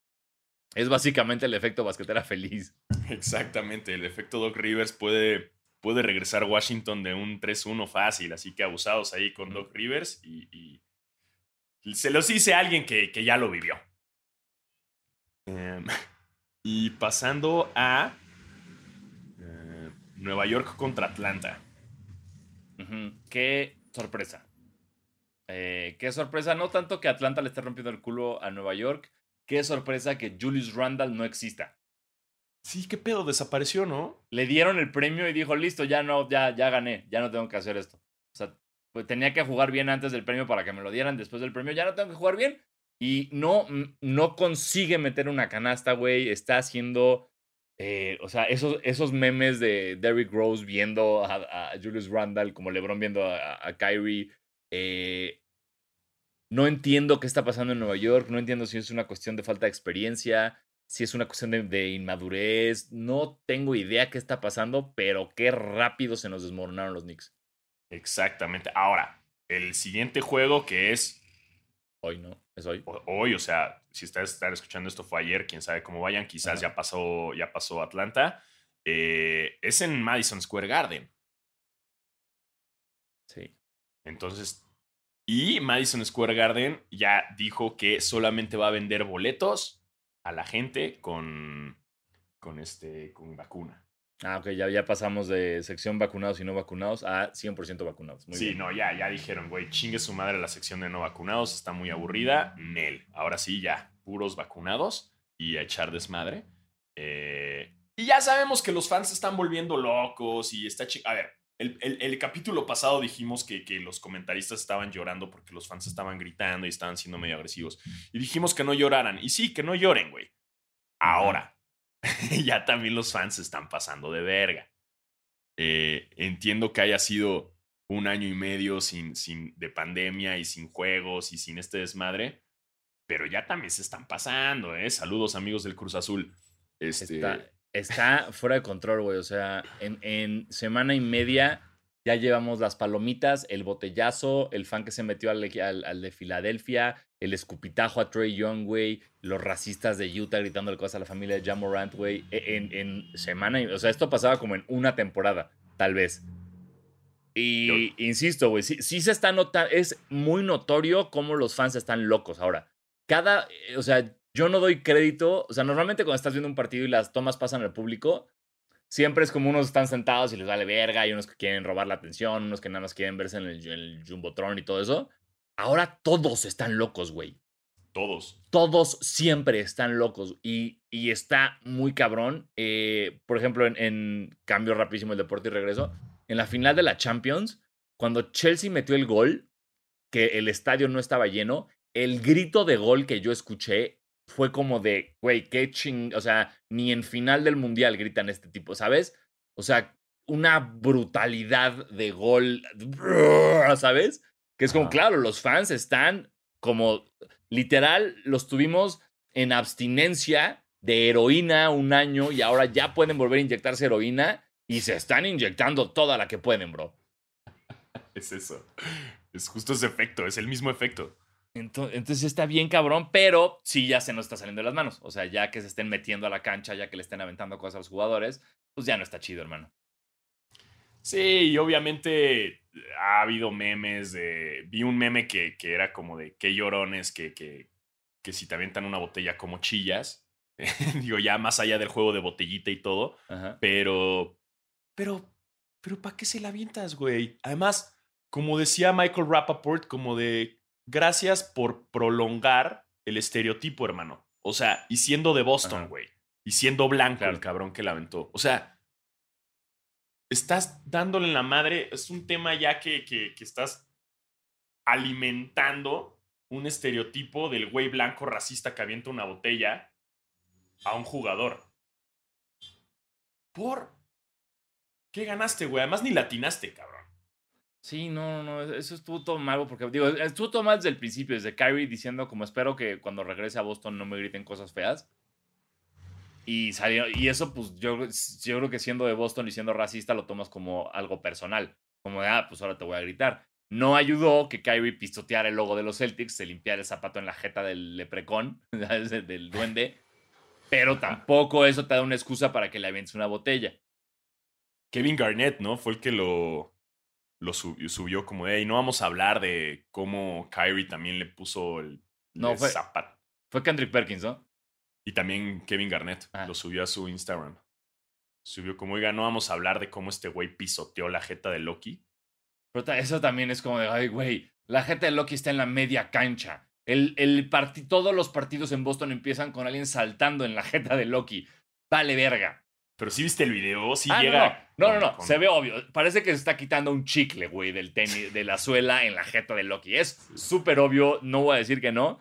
Es básicamente el efecto basquetera feliz. Exactamente, el efecto Doc Rivers puede, puede regresar Washington de un 3-1 fácil. Así que abusados ahí con Doc Rivers. Y, y se los dice a alguien que, que ya lo vivió. Em, y pasando a eh, Nueva York contra Atlanta. Qué sorpresa. Eh, qué sorpresa, no tanto que Atlanta le esté rompiendo el culo a Nueva York, qué sorpresa que Julius Randall no exista. Sí, qué pedo, desapareció, ¿no? le dieron el premio y dijo, listo, ya no, ya, ya gané, ya no tengo que hacer esto. O sea, pues tenía que jugar bien antes del premio para que me lo dieran después del premio, ya no tengo que jugar bien. Y no, mm, no consigue meter una canasta, güey. Está haciendo, eh, o sea, esos, esos memes de Derrick Rose viendo a, Julius Randall, como LeBron viendo a, a Kyrie. eh, no entiendo qué está pasando en Nueva York, no entiendo si es una cuestión de falta de experiencia, si es una cuestión de, de inmadurez, no tengo idea qué está pasando, pero qué rápido se nos desmoronaron los Knicks. Exactamente. Ahora, el siguiente juego que es Hoy no, es hoy. hoy, o sea, si están escuchando esto fue ayer, quién sabe cómo vayan, quizás Ajá. ya pasó, ya pasó Atlanta. eh, es en Madison Square Garden. Sí. Entonces, y Madison Square Garden ya dijo que solamente va a vender boletos a la gente con, con este, con vacuna. Ah, ok, ya, ya pasamos de sección vacunados y no vacunados a 100% vacunados. Muy sí, bien. no, ya, ya dijeron, güey, chingue su madre la sección de no vacunados, está muy aburrida. Nel. Ahora sí, ya, puros vacunados y a echar desmadre. Eh, y ya sabemos que los fans se están volviendo locos y está A ver, el, el- el capítulo pasado dijimos que, que los comentaristas estaban llorando porque los fans estaban gritando y estaban siendo medio agresivos. Y dijimos que no lloraran. Y sí, que no lloren, güey. Ahora, ya también los fans se están pasando de verga. Eh, entiendo que haya sido un año y medio sin, sin, de pandemia y sin juegos y sin este desmadre, pero ya también se están pasando, ¿eh? Saludos amigos del Cruz Azul. Este, Está, está fuera de control, güey. O sea, en, en semana y media ya llevamos las palomitas, el botellazo, el fan que se metió al, al- al de Filadelfia, el escupitajo a Trey Young, güey, los racistas de Utah gritándole cosas a la familia de Jamorant, güey, e, en, en semana y... O sea, esto pasaba como en una temporada, tal vez. Y insisto, güey, sí, sí se está notando, es muy notorio cómo los fans están locos ahora. cada, eh, o sea, yo no doy crédito, o sea, normalmente cuando estás viendo un partido y las tomas pasan al público, siempre es como unos están sentados y les vale verga, hay unos que quieren robar la atención, unos que nada más quieren verse en el, Jumbotron y todo eso. Ahora todos están locos, güey. Todos. Todos siempre están locos y, y está muy cabrón. Eh, por ejemplo, en, en cambio rapidísimo el deporte y regreso, en la final de la Champions, cuando Chelsea metió el gol, que el estadio no estaba lleno, el grito de gol que yo escuché fue como de, güey, qué ching, o sea, ni en final del mundial gritan este tipo, ¿sabes? O sea, una brutalidad de gol, ¿sabes? Que es como, claro, los fans están como, literal, los tuvimos en abstinencia de heroína un año y ahora ya pueden volver a inyectarse heroína y se están inyectando toda la que pueden, bro. Es eso. Es justo ese efecto, es el mismo efecto. Ento- Entonces está bien cabrón, pero sí ya se nos está saliendo de las manos. O sea, ya que se estén metiendo a la cancha, ya que le estén aventando cosas a los jugadores, pues ya no está chido, hermano. Sí, y obviamente ha habido memes de. Vi un meme que, que era como de qué llorones que, que, que si te avientan una botella como chillas. Digo, ya más allá del juego de botellita y todo. Ajá. Pero. Pero. Pero ¿para qué se la avientas, güey? Además, como decía Michael Rappaport, como de. Gracias por prolongar el estereotipo, hermano. O sea, y siendo de Boston, güey. Y siendo blanco Claro. el cabrón que la aventó. O sea, estás dándole en la madre. Es un tema ya que, que, que estás alimentando un estereotipo del güey blanco racista que avienta una botella a un jugador. ¿Por? ¿Qué ganaste, güey? Además ni latinaste, cabrón. Sí, no, no, eso estuvo todo mal, porque digo, estuvo todo mal desde el principio, desde Kyrie diciendo como espero que cuando regrese a Boston no me griten cosas feas. Y salió, y eso pues yo, yo creo que siendo de Boston y siendo racista lo tomas como algo personal, como de, ah, pues ahora te voy a gritar. No ayudó que Kyrie pistoteara el logo de los Celtics, se limpiara el zapato en la jeta del leprecón, del duende, pero tampoco eso te da una excusa para que le avientes una botella. Kevin Garnett, ¿no? Fue el que lo, lo subió, subió como de, hey, no vamos a hablar de cómo Kyrie también le puso el No, el fue- zapato. Fue Kendrick Perkins, ¿no? Y también Kevin Garnett Ah. lo subió a su Instagram. Subió como, oiga, no vamos a hablar de cómo este güey pisoteó la jeta de Loki. Pero eso también es como de, ay, güey, la gente de Loki está en la media cancha. El, el todos los partidos en Boston empiezan con alguien saltando en la jeta de Loki. Vale, verga. Pero sí viste el video, sí Ah, llega. no, no, no, con- no, con- se ve obvio. Parece que se está quitando un chicle, güey, del tenis, de la suela en la jeta de Loki. Es súper obvio, no voy a decir que no.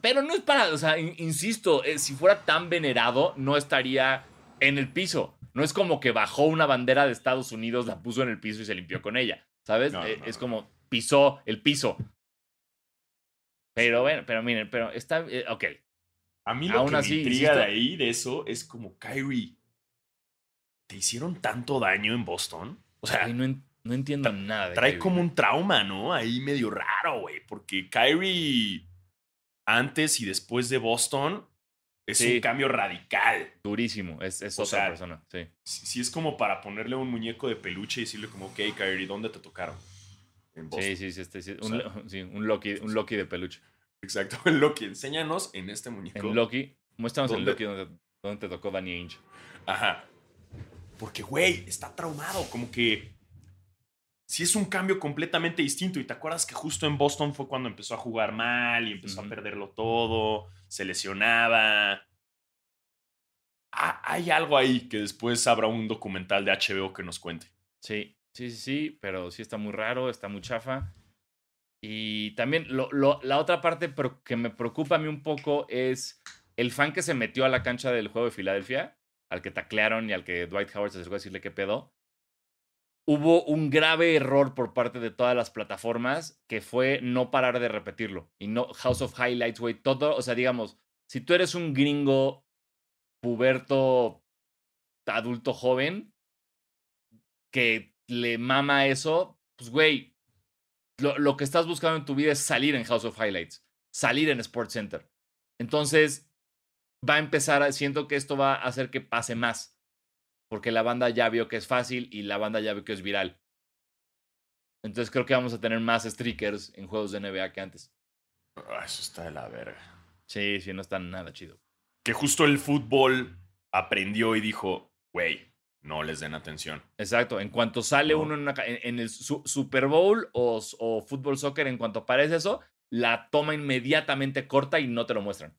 Pero no es para, o sea, in- insisto, eh, si fuera tan venerado, no estaría en el piso. No es como que bajó una bandera de Estados Unidos, la puso en el piso y se limpió con ella. ¿Sabes? No, Eh, es como pisó el piso. Pero bueno, pero miren, pero está, eh, ok. A mí lo Aún que así, me intriga insisto- de ahí, de eso, es como, Kyrie, ¿te hicieron tanto daño en Boston? O sea, Ay, no, en- no entiendo nada. de trae Kyrie. como un trauma, ¿no? Ahí medio raro, güey. Porque Kyrie, antes y después de Boston, es Sí. un cambio radical. Durísimo, es, otra sea, persona, sí. Sí es como para ponerle un muñeco de peluche y decirle como, ok, Kyrie, ¿dónde te tocaron? En Boston. Sí, sí, sí, este, sí, un, sea, lo- sí, un Loki, un Loki de peluche. Exacto. Loki, enséñanos en este muñeco. En Loki, muéstranos ¿Dónde? Loki donde, donde te tocó Danny Ainge. Ajá. Porque, güey, está traumado. Como que. Sí es un cambio completamente distinto. Y te acuerdas que justo en Boston fue cuando empezó a jugar mal y empezó a perderlo todo. Se lesionaba. Ah, hay algo ahí que después habrá un documental de HBO que nos cuente. Sí, sí, sí, sí, pero sí está muy raro, está muy chafa. Y también lo- lo- la otra parte que me preocupa a mí un poco es el fan que se metió a la cancha del juego de Filadelfia, al que taclearon y al que Dwight Howard se acercó a decirle qué pedo. Hubo un grave error por parte de todas las plataformas que fue no parar de repetirlo. Y no House of Highlights, güey, todo, o sea, digamos, si tú eres un gringo puberto adulto joven que le mama eso, pues güey, lo, lo que estás buscando en tu vida es salir en House of Highlights, salir en Sports Center. Entonces, va a empezar, a- siento que esto va a hacer que pase más, porque la banda ya vio que es fácil y la banda ya vio que es viral. Entonces creo que vamos a tener más streakers en juegos de NBA que antes. Ah, eso está de la verga. Sí, sí, no está nada chido. Que justo el fútbol aprendió y dijo, güey, no les den atención. Exacto. En cuanto sale No. uno en, una en- en el su- Super Bowl o, o fútbol soccer, en cuanto aparece eso, la toma inmediatamente corta y no te lo muestran.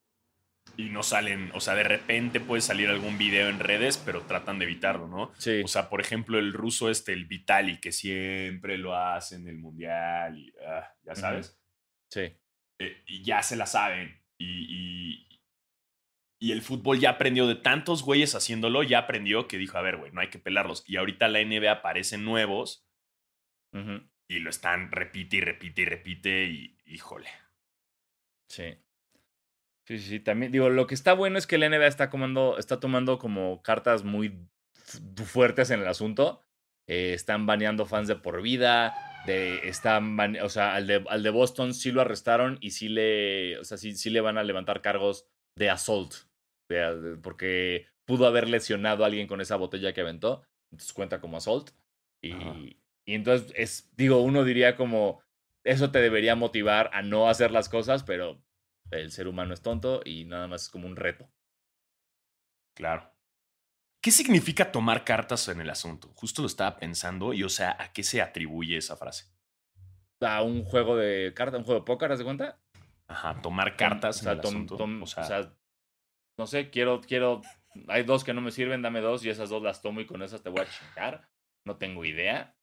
Y no salen, o sea, de repente puede salir algún video en redes, pero tratan de evitarlo, ¿no? Sí. O sea, por ejemplo, el ruso este, el Vitali, que siempre lo hace en el mundial, y, ah, ya sabes. sí. Eh, y ya se la saben. Y, y, y el fútbol ya aprendió de tantos güeyes haciéndolo, ya aprendió que dijo, a ver, güey, no hay que pelarlos. Y ahorita la NBA aparecen nuevos y lo están repite y repite y repite y híjole. Sí. Sí, sí. También, digo, lo que está bueno es que la NBA está, comando, está tomando como cartas muy fu- fuertes en el asunto. Eh, están baneando fans de por vida. De, están o sea, al de, al de Boston sí lo arrestaron y sí le, o sea, sí, sí le van a levantar cargos de assault. de- porque pudo haber lesionado a alguien con esa botella que aventó. Entonces cuenta como assault. Y, y entonces, es, digo, uno diría como, eso te debería motivar a no hacer las cosas, pero el ser humano es tonto y nada más es como un reto. Claro. ¿Qué significa tomar cartas en el asunto? Justo lo estaba pensando y, o sea, ¿a qué se atribuye esa frase? A un juego de cartas, un juego de póker, ¿haz de cuenta? Ajá, tomar cartas O sea, en el tom- asunto. tom- o sea, o sea, no sé, quiero, quiero, hay dos que no me sirven, dame dos y esas dos las tomo y con esas te voy a chingar. No tengo idea.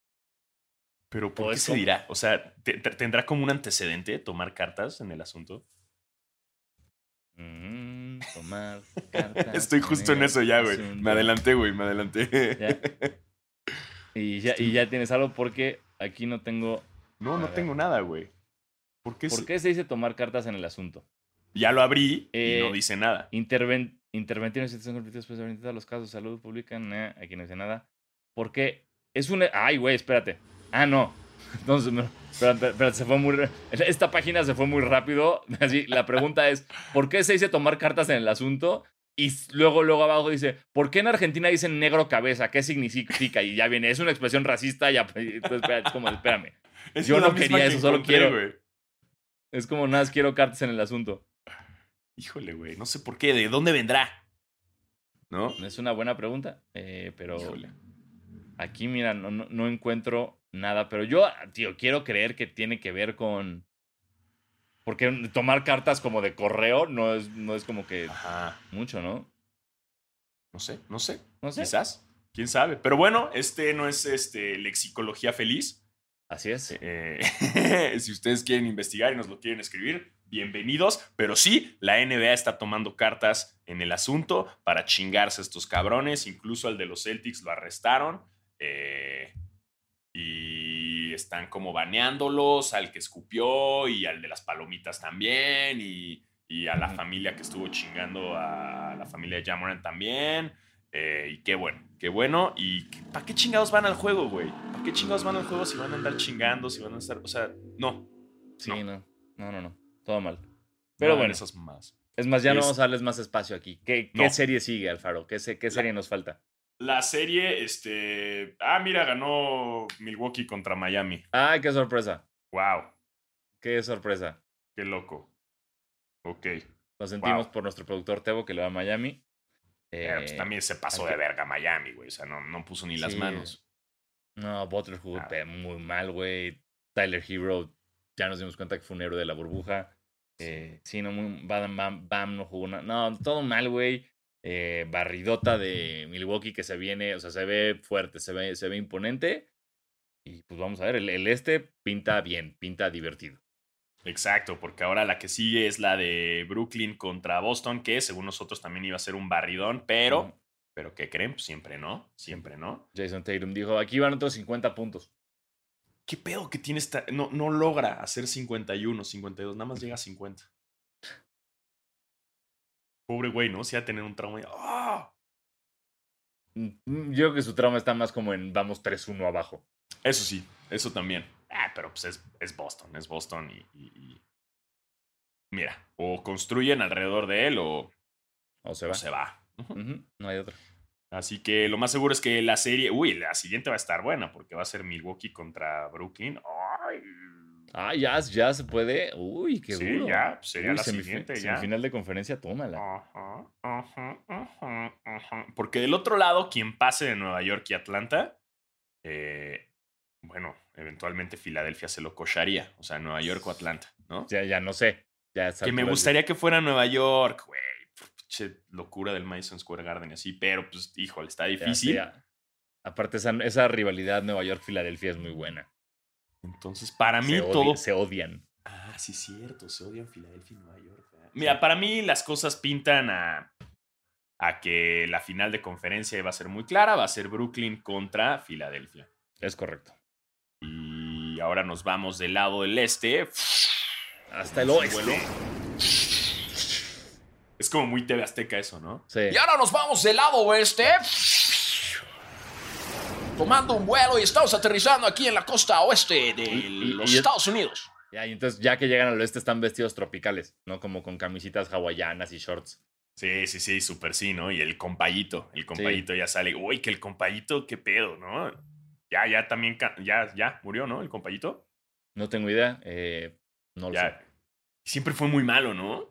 pero ¿por qué se dirá? O sea, ¿te- te- ¿tendrá como un antecedente tomar cartas en el asunto? Mm, tomar cartas. Estoy justo en eso ya, güey. Me adelanté, güey, me adelanté. Y ya, y ya tienes algo porque aquí no tengo. No, A no tengo nada, güey. ¿Por qué? ¿Por se- qué se dice tomar cartas en el asunto? Ya lo abrí y Eh, no dice nada. Interven, intervenir en situación conflictiva después de haber intentado los casos de salud pública. nah, aquí no dice nada. Porque es una. Ay, güey, espérate. Ah, no. Entonces, me- espérate, espérate, se fue muy. Esta página se fue muy rápido. Así, la pregunta es: ¿por qué se dice tomar cartas en el asunto? Y luego, luego abajo dice: ¿por qué en Argentina dicen negro cabeza? ¿Qué significa? Y ya viene, es una expresión racista. Ya, entonces, espérate, es como, espérame. Es yo no quería que eso, solo quiero-. Es como nada, más quiero cartas en el asunto. Híjole, güey. No sé por qué. ¿De dónde vendrá? ¿No? Es una buena pregunta, eh, pero. Híjole. Aquí, mira, no, no, no encuentro nada, pero yo, tío, quiero creer que tiene que ver con... Porque tomar cartas como de correo no es, no es como que Ajá. mucho, ¿no? No sé, no sé. No sé. Quizás. ¿Quién sabe? Pero bueno, este no es este, lexicología feliz. Así es. Eh, si ustedes quieren investigar y nos lo quieren escribir, bienvenidos. Pero sí, la NBA está tomando cartas en el asunto para chingarse a estos cabrones. Incluso al de los Celtics lo arrestaron. eh, y están como baneándolos, al que escupió y al de las palomitas también. Y, y a la familia que estuvo chingando a la familia de Jamoran también. Eh, y qué bueno, qué bueno. ¿Y para qué chingados van al juego, güey? ¿Para qué chingados van al juego si van a andar chingando, si van a estar. O sea, no. Sí, no. no. No, no, no. Todo mal. no Pero hagan bueno. Esas más. Es más, ya no vamos a darles más espacio aquí. ¿Qué, qué No. serie sigue, Alfaro? ¿Qué, qué serie nos falta? La serie, este. Ah, mira, ganó Milwaukee contra Miami. ¡Ay, qué sorpresa! Wow, ¡Qué sorpresa! qué loco. Ok. Lo sentimos Wow. por nuestro productor Tebo que le va a Miami. Pero, pues, Eh, también se pasó de verga Miami, güey. O sea, no, no puso ni las manos. No, Butler jugó Ah. muy mal, güey. Tyler Hero, ya nos dimos cuenta que fue un héroe de la burbuja. Eh, sí, no, muy, Bam, Bam, Bam no jugó nada. No, todo mal, güey. Eh, barridota de Milwaukee que se viene, o sea, se ve fuerte, se ve, se ve imponente. Y pues vamos a ver, el, el este pinta bien, pinta divertido. Exacto, porque ahora la que sigue es la de Brooklyn contra Boston, que según nosotros también iba a ser un barridón, pero. ¿Pero qué creen? Pues siempre no. Siempre no. Jason Tatum dijo, aquí van otros 50 puntos. ¿Qué pedo que tiene esta.? No, no logra hacer 51, 52, nada más llega a 50. Pobre güey, ¿no? Si va a tener un trauma. ¡Ah! Mm, Yo creo que su trauma está más como en vamos 3-1 abajo. Eso sí, eso también. Ah, pero pues es, es Boston, es Boston y, y- y- Mira, o construyen alrededor de él o, O se o va. se va. No hay otra. Así que lo más seguro es que la serie. Uy, la siguiente va a estar buena porque va a ser Milwaukee contra Brooklyn. ¡Ay! Ah, ya, ya se puede. Uy, qué Sí, duro. ya, pues, sería Uy, la siguiente, ya. Semifinal de conferencia, tómala. Ajá, ajá, ajá, ajá. Porque del otro lado, quien pase de Nueva York y Atlanta, eh, bueno, eventualmente Filadelfia se lo cocharía. O sea, Nueva York o Atlanta, ¿no? Ya, ya no sé. Ya Que me gustaría que fuera Nueva York, güey. Pinche locura del Madison Square Garden y así. Pero, pues, híjole, está ya- ya difícil. Aparte, esa, esa rivalidad Nueva York-Filadelfia es muy buena. Entonces, para mí, se, todo. se odian. Ah, sí, cierto. Se odian Filadelfia y Nueva York. ¿verdad? Mira, para mí las cosas pintan a, a que la final de conferencia iba a ser muy clara. Va a ser Brooklyn contra Filadelfia. Es correcto. Y ahora nos vamos del lado del este. Hasta el oeste. Vuelo. Es como muy TV Azteca eso, ¿no? Sí. Y ahora nos vamos del lado oeste. Tomando un vuelo y estamos aterrizando aquí en la costa oeste de Y- los y- Estados Unidos. Ya, y entonces, ya que llegan al oeste, están vestidos tropicales, ¿no? Como con camisitas hawaianas y shorts. Sí, sí, sí, súper sí, ¿no? Y el compayito. El compayito ya sale. Uy, que el compayito, qué pedo, ¿no? Ya, ya también, ya, ya, murió, ¿no? El compayito. No tengo idea. eh, no lo sé. Siempre fue muy malo, ¿no?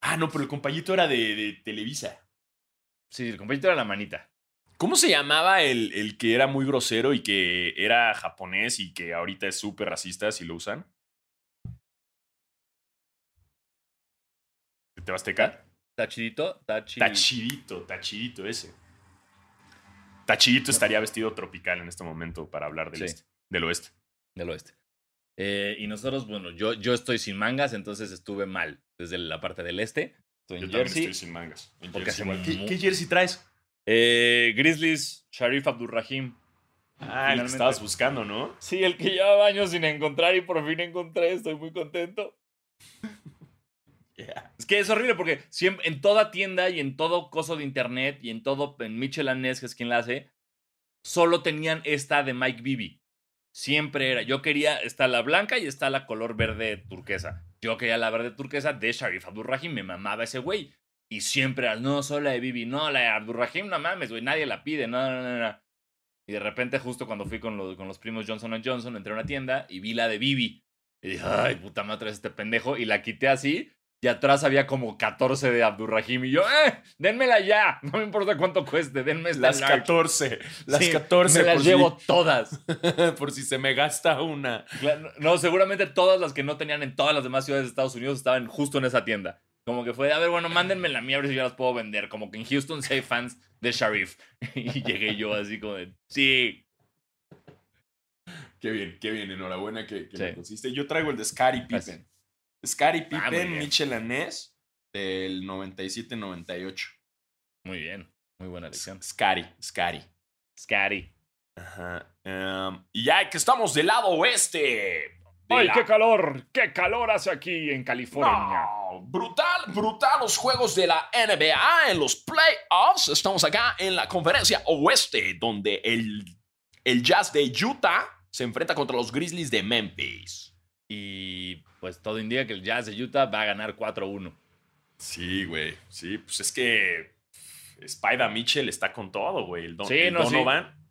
Ah, no, pero el compayito era de, de Televisa. Sí, el compañito era la manita. ¿Cómo se llamaba el, el que era muy grosero y que era japonés y que ahorita es súper racista si lo usan? ¿De Tebasteca? Tachidito, tachi. Tachidito, Tachidito ese. Tachidito estaría vestido tropical en este momento para hablar del, Sí. este, del oeste. del oeste. Eh, y nosotros, bueno, yo, yo estoy sin mangas, entonces estuve mal desde la parte del este. Estoy Yo en también jersey. estoy sin mangas. En porque jersey hace igual. ¿Qué, mu- qué jersey traes? Eh, Grizzlies, Sharif Abdurrahim. Ah, el que estabas buscando, ¿no? Sí, el que llevaba años sin encontrar y por fin encontré, estoy muy contento. Yeah. Es que es horrible porque siempre, en toda tienda y en todo coso de internet y en todo, en Mitchell and Ness, que es quien la hace, solo tenían esta de Mike Bibby. Siempre era. Yo quería, está la blanca y está la color verde turquesa. Yo quería la verde turquesa de Sharif Abdurrahim, me mamaba ese güey. Y siempre no, solo la de Bibi, no, la de Abdurrahim, no mames, güey, nadie la pide, no, no, no, no. Y de repente, justo cuando fui con los, con los primos Johnson Johnson, entré a una tienda y vi la de Bibi. Y dije, ay, puta madre, este pendejo. Y la quité así. Y atrás había como 14 de Abdurrahim. Y yo, ¡eh! ¡Dénmela ya! No me importa cuánto cueste, denme esta Las large". 14. Las Sí, 14. Me las por llevo todas. Si, por si se me gasta una. No, seguramente todas las que no tenían en todas las demás ciudades de Estados Unidos estaban justo en esa tienda. Como que fue, de, a ver, bueno, mándenme la mía a ver si yo las puedo vender. Como que en Houston sí hay fans de Sharif. Y llegué yo así como de, sí. Qué bien, qué bien. Enhorabuena que, que Sí. me consiste. Yo traigo el de Scary. Pippen. Scary Ah, Pippen. Mitchell and Ness, del 97-98. Muy bien. Muy buena elección. Scary, Scary. Scary. Ajá. Em, y ya que estamos del lado oeste. ¡Ay, la- qué calor! ¡Qué calor hace aquí en California! No, brutal, brutal los juegos de la NBA en los playoffs. Estamos acá en la conferencia oeste, donde el, el Jazz de Utah se enfrenta contra los Grizzlies de Memphis. Y pues todo indica que el Jazz de Utah va a ganar 4-1. Sí, güey. Sí, pues es que Spider Mitchell está con todo, güey. El, Don- Sí, el no. Donovan. Sí,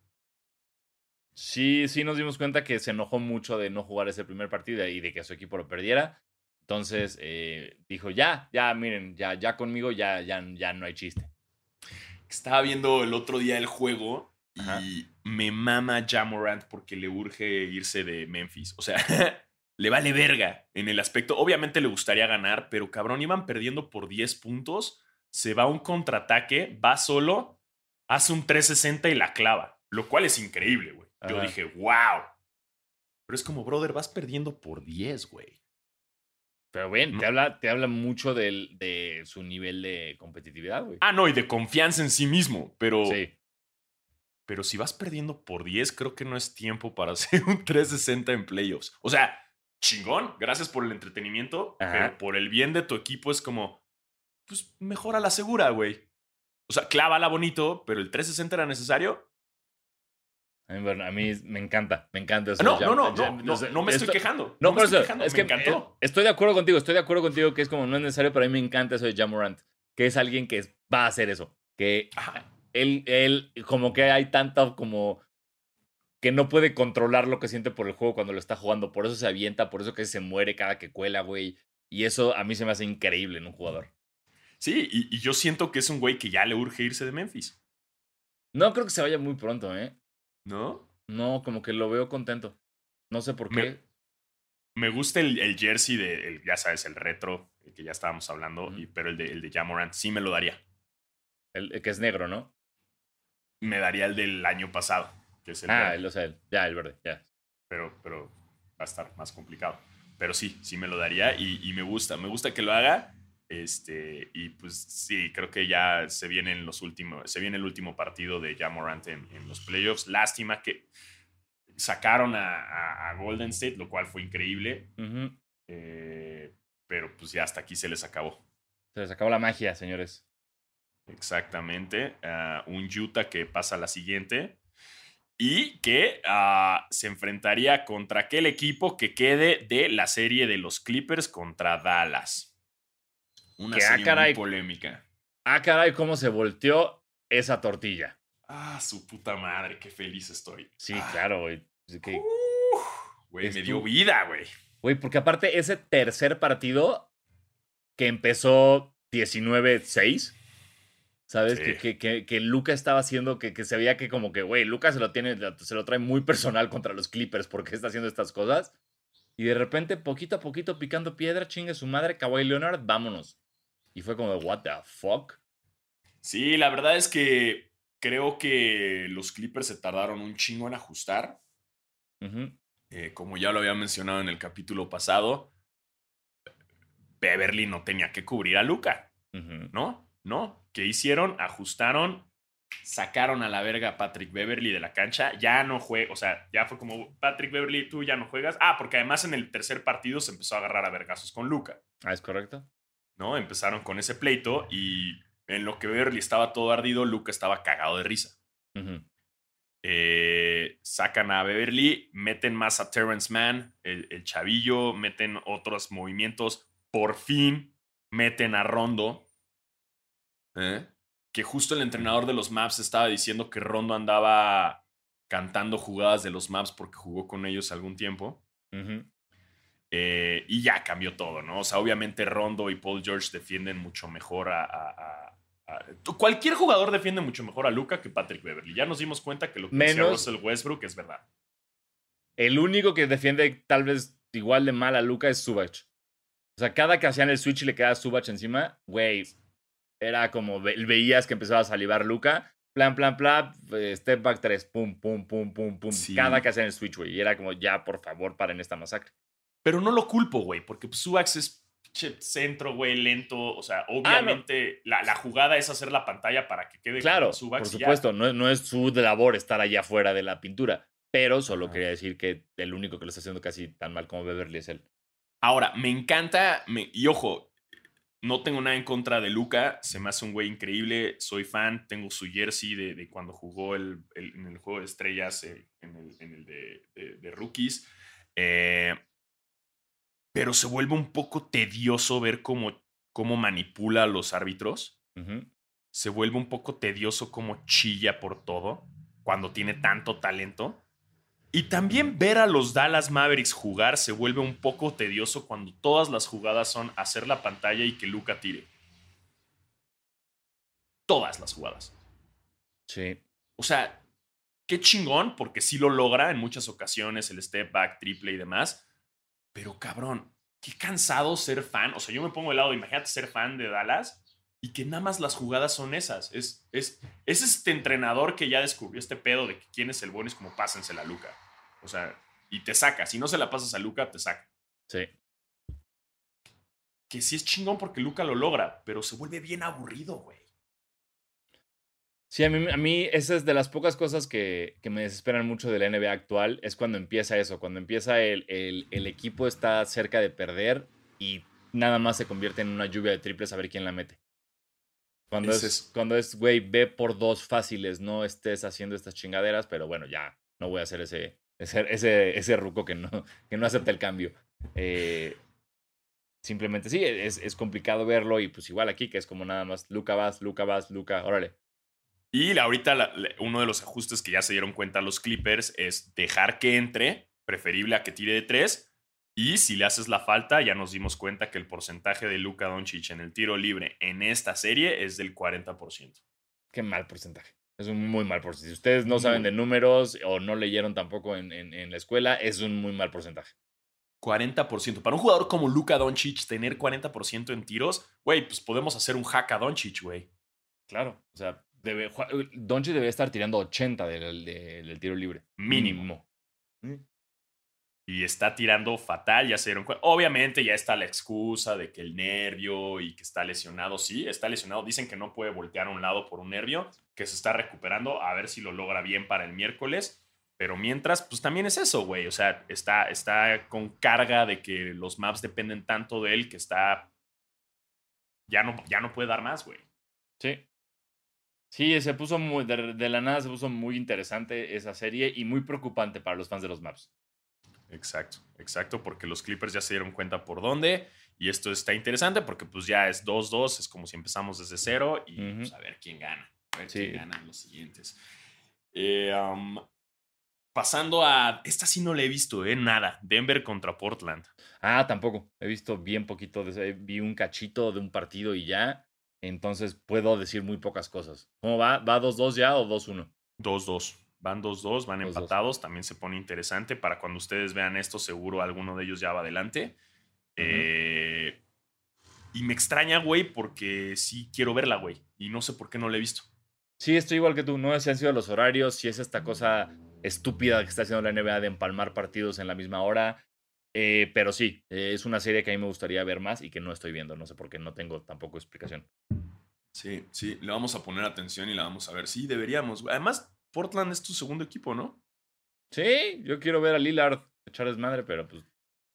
sí nos dimos cuenta que se enojó mucho de no jugar ese primer partido y de que su equipo lo perdiera. Entonces eh, dijo, ya, ya, miren, ya, ya conmigo ya, ya, ya no hay chiste. Estaba viendo el otro día el juego y me mama Jamorant porque le urge irse de Memphis. O sea, le vale verga en el aspecto. Obviamente le gustaría ganar, pero cabrón, iban perdiendo por 10 puntos. Se va a un contraataque, va solo, hace un 360 y la clava. Lo cual es increíble, güey. Yo Ajá. dije, wow. Pero es como, brother, vas perdiendo por 10, güey. Pero bien, te, habla, te habla mucho del, de su nivel de competitividad, güey. Ah, no, y de confianza en sí mismo. Pero, sí. pero si vas perdiendo por 10, creo que no es tiempo para hacer un 360 en playoffs. O sea, chingón, gracias por el entretenimiento, Ajá. pero por el bien de tu equipo es como, pues mejora la segura, güey. O sea, clávala bonito, pero el 360 era necesario. A mí, bueno, a mí me encanta, me encanta eso. No, no, no, no, no, no me estoy esto- quejando. No, me por estoy eso, es me que encantó. eh, estoy de acuerdo contigo, estoy de acuerdo contigo que es como no es necesario, pero a mí me encanta eso de Jamorant, que es alguien que va a hacer eso, que Ajá. él, él, como que hay tanta como que no puede controlar lo que siente por el juego cuando lo está jugando. Por eso se avienta, por eso que se muere cada que cuela, güey. Y eso a mí se me hace increíble en un jugador. Sí, y, y yo siento que es un güey que ya le urge irse de Memphis. No creo que se vaya muy pronto, ¿eh? ¿No? No, como que lo veo contento. No sé por qué. Me gusta el, el jersey de, el- ya sabes, el retro, el que ya estábamos hablando, y, pero el de, el de Jamorant sí me lo daría. El, el que es negro, ¿no? Me daría el del año pasado, que es el ah, verde, el, o sea, el- ya, el verde, ya. pero, pero va a estar más complicado. Pero sí, sí me lo daría y, y me gusta, me gusta que lo haga. Este, y pues sí, creo que ya se vienen los últimos, se viene el último partido de Jamorant en, en los playoffs. Lástima que sacaron a, a- a Golden State, lo cual fue increíble. Eh, pero pues ya hasta aquí se les acabó. Se les acabó la magia, señores. Exactamente. ah, un Utah que pasa a la siguiente. Y que ah, se enfrentaría contra aquel equipo que quede de la serie de los Clippers contra Dallas. Una Que, ah, serie caray. muy polémica. Ah, caray, cómo se volteó esa tortilla. Ah, su puta madre, qué feliz estoy. Sí, Ah, claro, güey. Que- Güey, me dio vida, güey. Güey, porque aparte ese tercer partido que empezó 19-6, ¿sabes? Sí. Que, que, que, que Luca estaba haciendo que, que se veía que como que, güey, Luca se lo tiene, se lo trae muy personal contra los Clippers porque está haciendo estas cosas. Y de repente, poquito a poquito, picando piedra, chingue su madre, Kawhi Leonard, vámonos. Y fue como, what the fuck? Sí, la verdad es que creo que los Clippers se tardaron un chingo en ajustar. Eh, como ya lo había mencionado en el capítulo pasado, Beverly no tenía que cubrir a Luca. ¿no? ¿No? ¿Qué hicieron? Ajustaron, sacaron a la verga a Patrick Beverly de la cancha, ya no juega, o sea, ya fue como, Patrick Beverly, tú ya no juegas. Ah, porque además en el tercer partido se empezó a agarrar a vergazos con Luca, Ah, ¿es correcto? ¿No? Empezaron con ese pleito y en lo que Beverly estaba todo ardido, Luca estaba cagado de risa. Eh, sacan a Beverly, meten más a Terrence Mann, el, el chavillo, meten otros movimientos, por fin meten a Rondo, ¿eh? que justo el entrenador de los Maps estaba diciendo que Rondo andaba cantando jugadas de los Maps porque jugó con ellos algún tiempo. Ujú. Eh, y ya cambió todo, ¿no? O sea, obviamente Rondo y Paul George defienden mucho mejor a, a- a- a- Cualquier jugador defiende mucho mejor a Luca que Patrick Beverly. Ya nos dimos cuenta que lo que decía Russell Westbrook es verdad. El único que defiende tal vez igual de mal a Luca es Subach. O sea, cada que hacían el switch y le quedaba Subach encima, güey, era como ve- veías que empezaba a salivar Luca. Plan, plan, plan, eh, step back 3, pum, pum, pum, pum, pum. Sí. Cada que hacían el switch, güey. Y era como, ya, por favor, paren esta masacre. Pero no lo culpo, güey, porque pues, Subax es centro, güey, lento. O sea, obviamente la, la jugada es hacer la pantalla para que quede Claro, por supuesto, no, no es su labor estar allá afuera de la pintura. Pero solo quería decir que el único que lo está haciendo casi tan mal como Beverly es él. Ahora, me encanta, me- y ojo, no tengo nada en contra de Luca, se me hace un güey increíble, soy fan, tengo su jersey de, de cuando jugó el, el- en el juego de estrellas, eh, en el, en el de, de- de rookies, Eh, pero se vuelve un poco tedioso ver cómo, cómo manipula a los árbitros, se vuelve un poco tedioso cómo chilla por todo cuando tiene tanto talento. Y también ver a los Dallas Mavericks jugar se vuelve un poco tedioso cuando todas las jugadas son hacer la pantalla y que Luca tire. Todas las jugadas. Sí. O sea, qué chingón, porque sí lo logra en muchas ocasiones, el step back, triple y demás. Pero cabrón, qué cansado ser fan. O sea, yo me pongo de lado, imagínate ser fan de Dallas y que nada más las jugadas son esas. Es, es, es este entrenador que ya descubrió este pedo de que quién es el bueno es como pásensela a Luca. O sea, y te saca. Si no se la pasas a Luca, te saca. Sí. Que sí es chingón porque Luca lo logra, pero se vuelve bien aburrido, güey. Sí, a mí, a mí esa es de las pocas cosas que, que me desesperan mucho de la NBA actual, es cuando empieza eso, cuando empieza el, el- el equipo está cerca de perder y nada más se convierte en una lluvia de triples a ver quién la mete. Cuando es- cuando es, güey, ve por dos fáciles, no estés haciendo estas chingaderas, pero bueno, ya, no voy a hacer ese, ese, ese, ese ruco que no, que no acepta el cambio. Eh, simplemente sí, es, es complicado verlo y pues igual aquí, que es como nada más, Luca vas, Luca vas, Luca, órale. Y ahorita la- uno de los ajustes que ya se dieron cuenta los Clippers es dejar que entre, preferible a que tire de tres. Y si le haces la falta, ya nos dimos cuenta que el porcentaje de Luka Doncic en el tiro libre en esta serie es del 40%. Qué mal porcentaje. Es un muy mal porcentaje. Si ustedes no saben de números o no leyeron tampoco en, en- en la escuela, es un muy mal porcentaje. 40%. Para un jugador como Luka Doncic, tener 40% en tiros, güey, pues podemos hacer un hack a Doncic, güey. Claro. O sea, debe, Doncic debe estar tirando 80 del, del- del tiro libre. Mínimo. Mm. y está tirando fatal, ya se dieron cuenta. Obviamente ya está la excusa de que el nervio y que está lesionado, sí, está lesionado. Dicen que no puede voltear a un lado por un nervio, que se está recuperando, a ver si lo logra bien para el miércoles. Pero mientras, pues también es eso, güey. O sea, está, está con carga de que los maps dependen tanto de él que está... Ya no, ya no puede dar más, güey. Sí. Sí, se puso muy, de, de la nada se puso muy interesante esa serie y muy preocupante para los fans de los maps. Exacto, exacto, porque los Clippers ya se dieron cuenta por dónde. Y esto está interesante porque pues ya es 2-2, es como si empezamos desde cero y Ujú. pues, a ver quién gana. A ver Sí. quién gana en los siguientes. Eh, um, pasando a... Esta sí no la he visto, ¿eh? Nada. Denver contra Portland. Ah, tampoco. He visto bien poquito de Vi un cachito de un partido y ya. Entonces puedo decir muy pocas cosas. ¿Cómo va? ¿Va 2-2 ya o 2-1? 2-2. Van 2-2, van 2-2. empatados. También se pone interesante. Para cuando ustedes vean esto, seguro alguno de ellos ya va adelante. Eh, y me extraña, güey, porque sí quiero verla, güey. Y no sé por qué no la he visto. Sí, estoy igual que tú. No sé si han sido los horarios, si es esta cosa estúpida que está haciendo la NBA de empalmar partidos en la misma hora. Eh, pero sí, eh, es una serie que a mí me gustaría ver más y que no estoy viendo. No sé por qué, no tengo tampoco explicación. Sí, sí, le vamos a poner atención y la vamos a ver. Sí, deberíamos. Además, Portland es tu segundo equipo, ¿no? Sí, yo quiero ver a Lillard echar desmadre, pero pues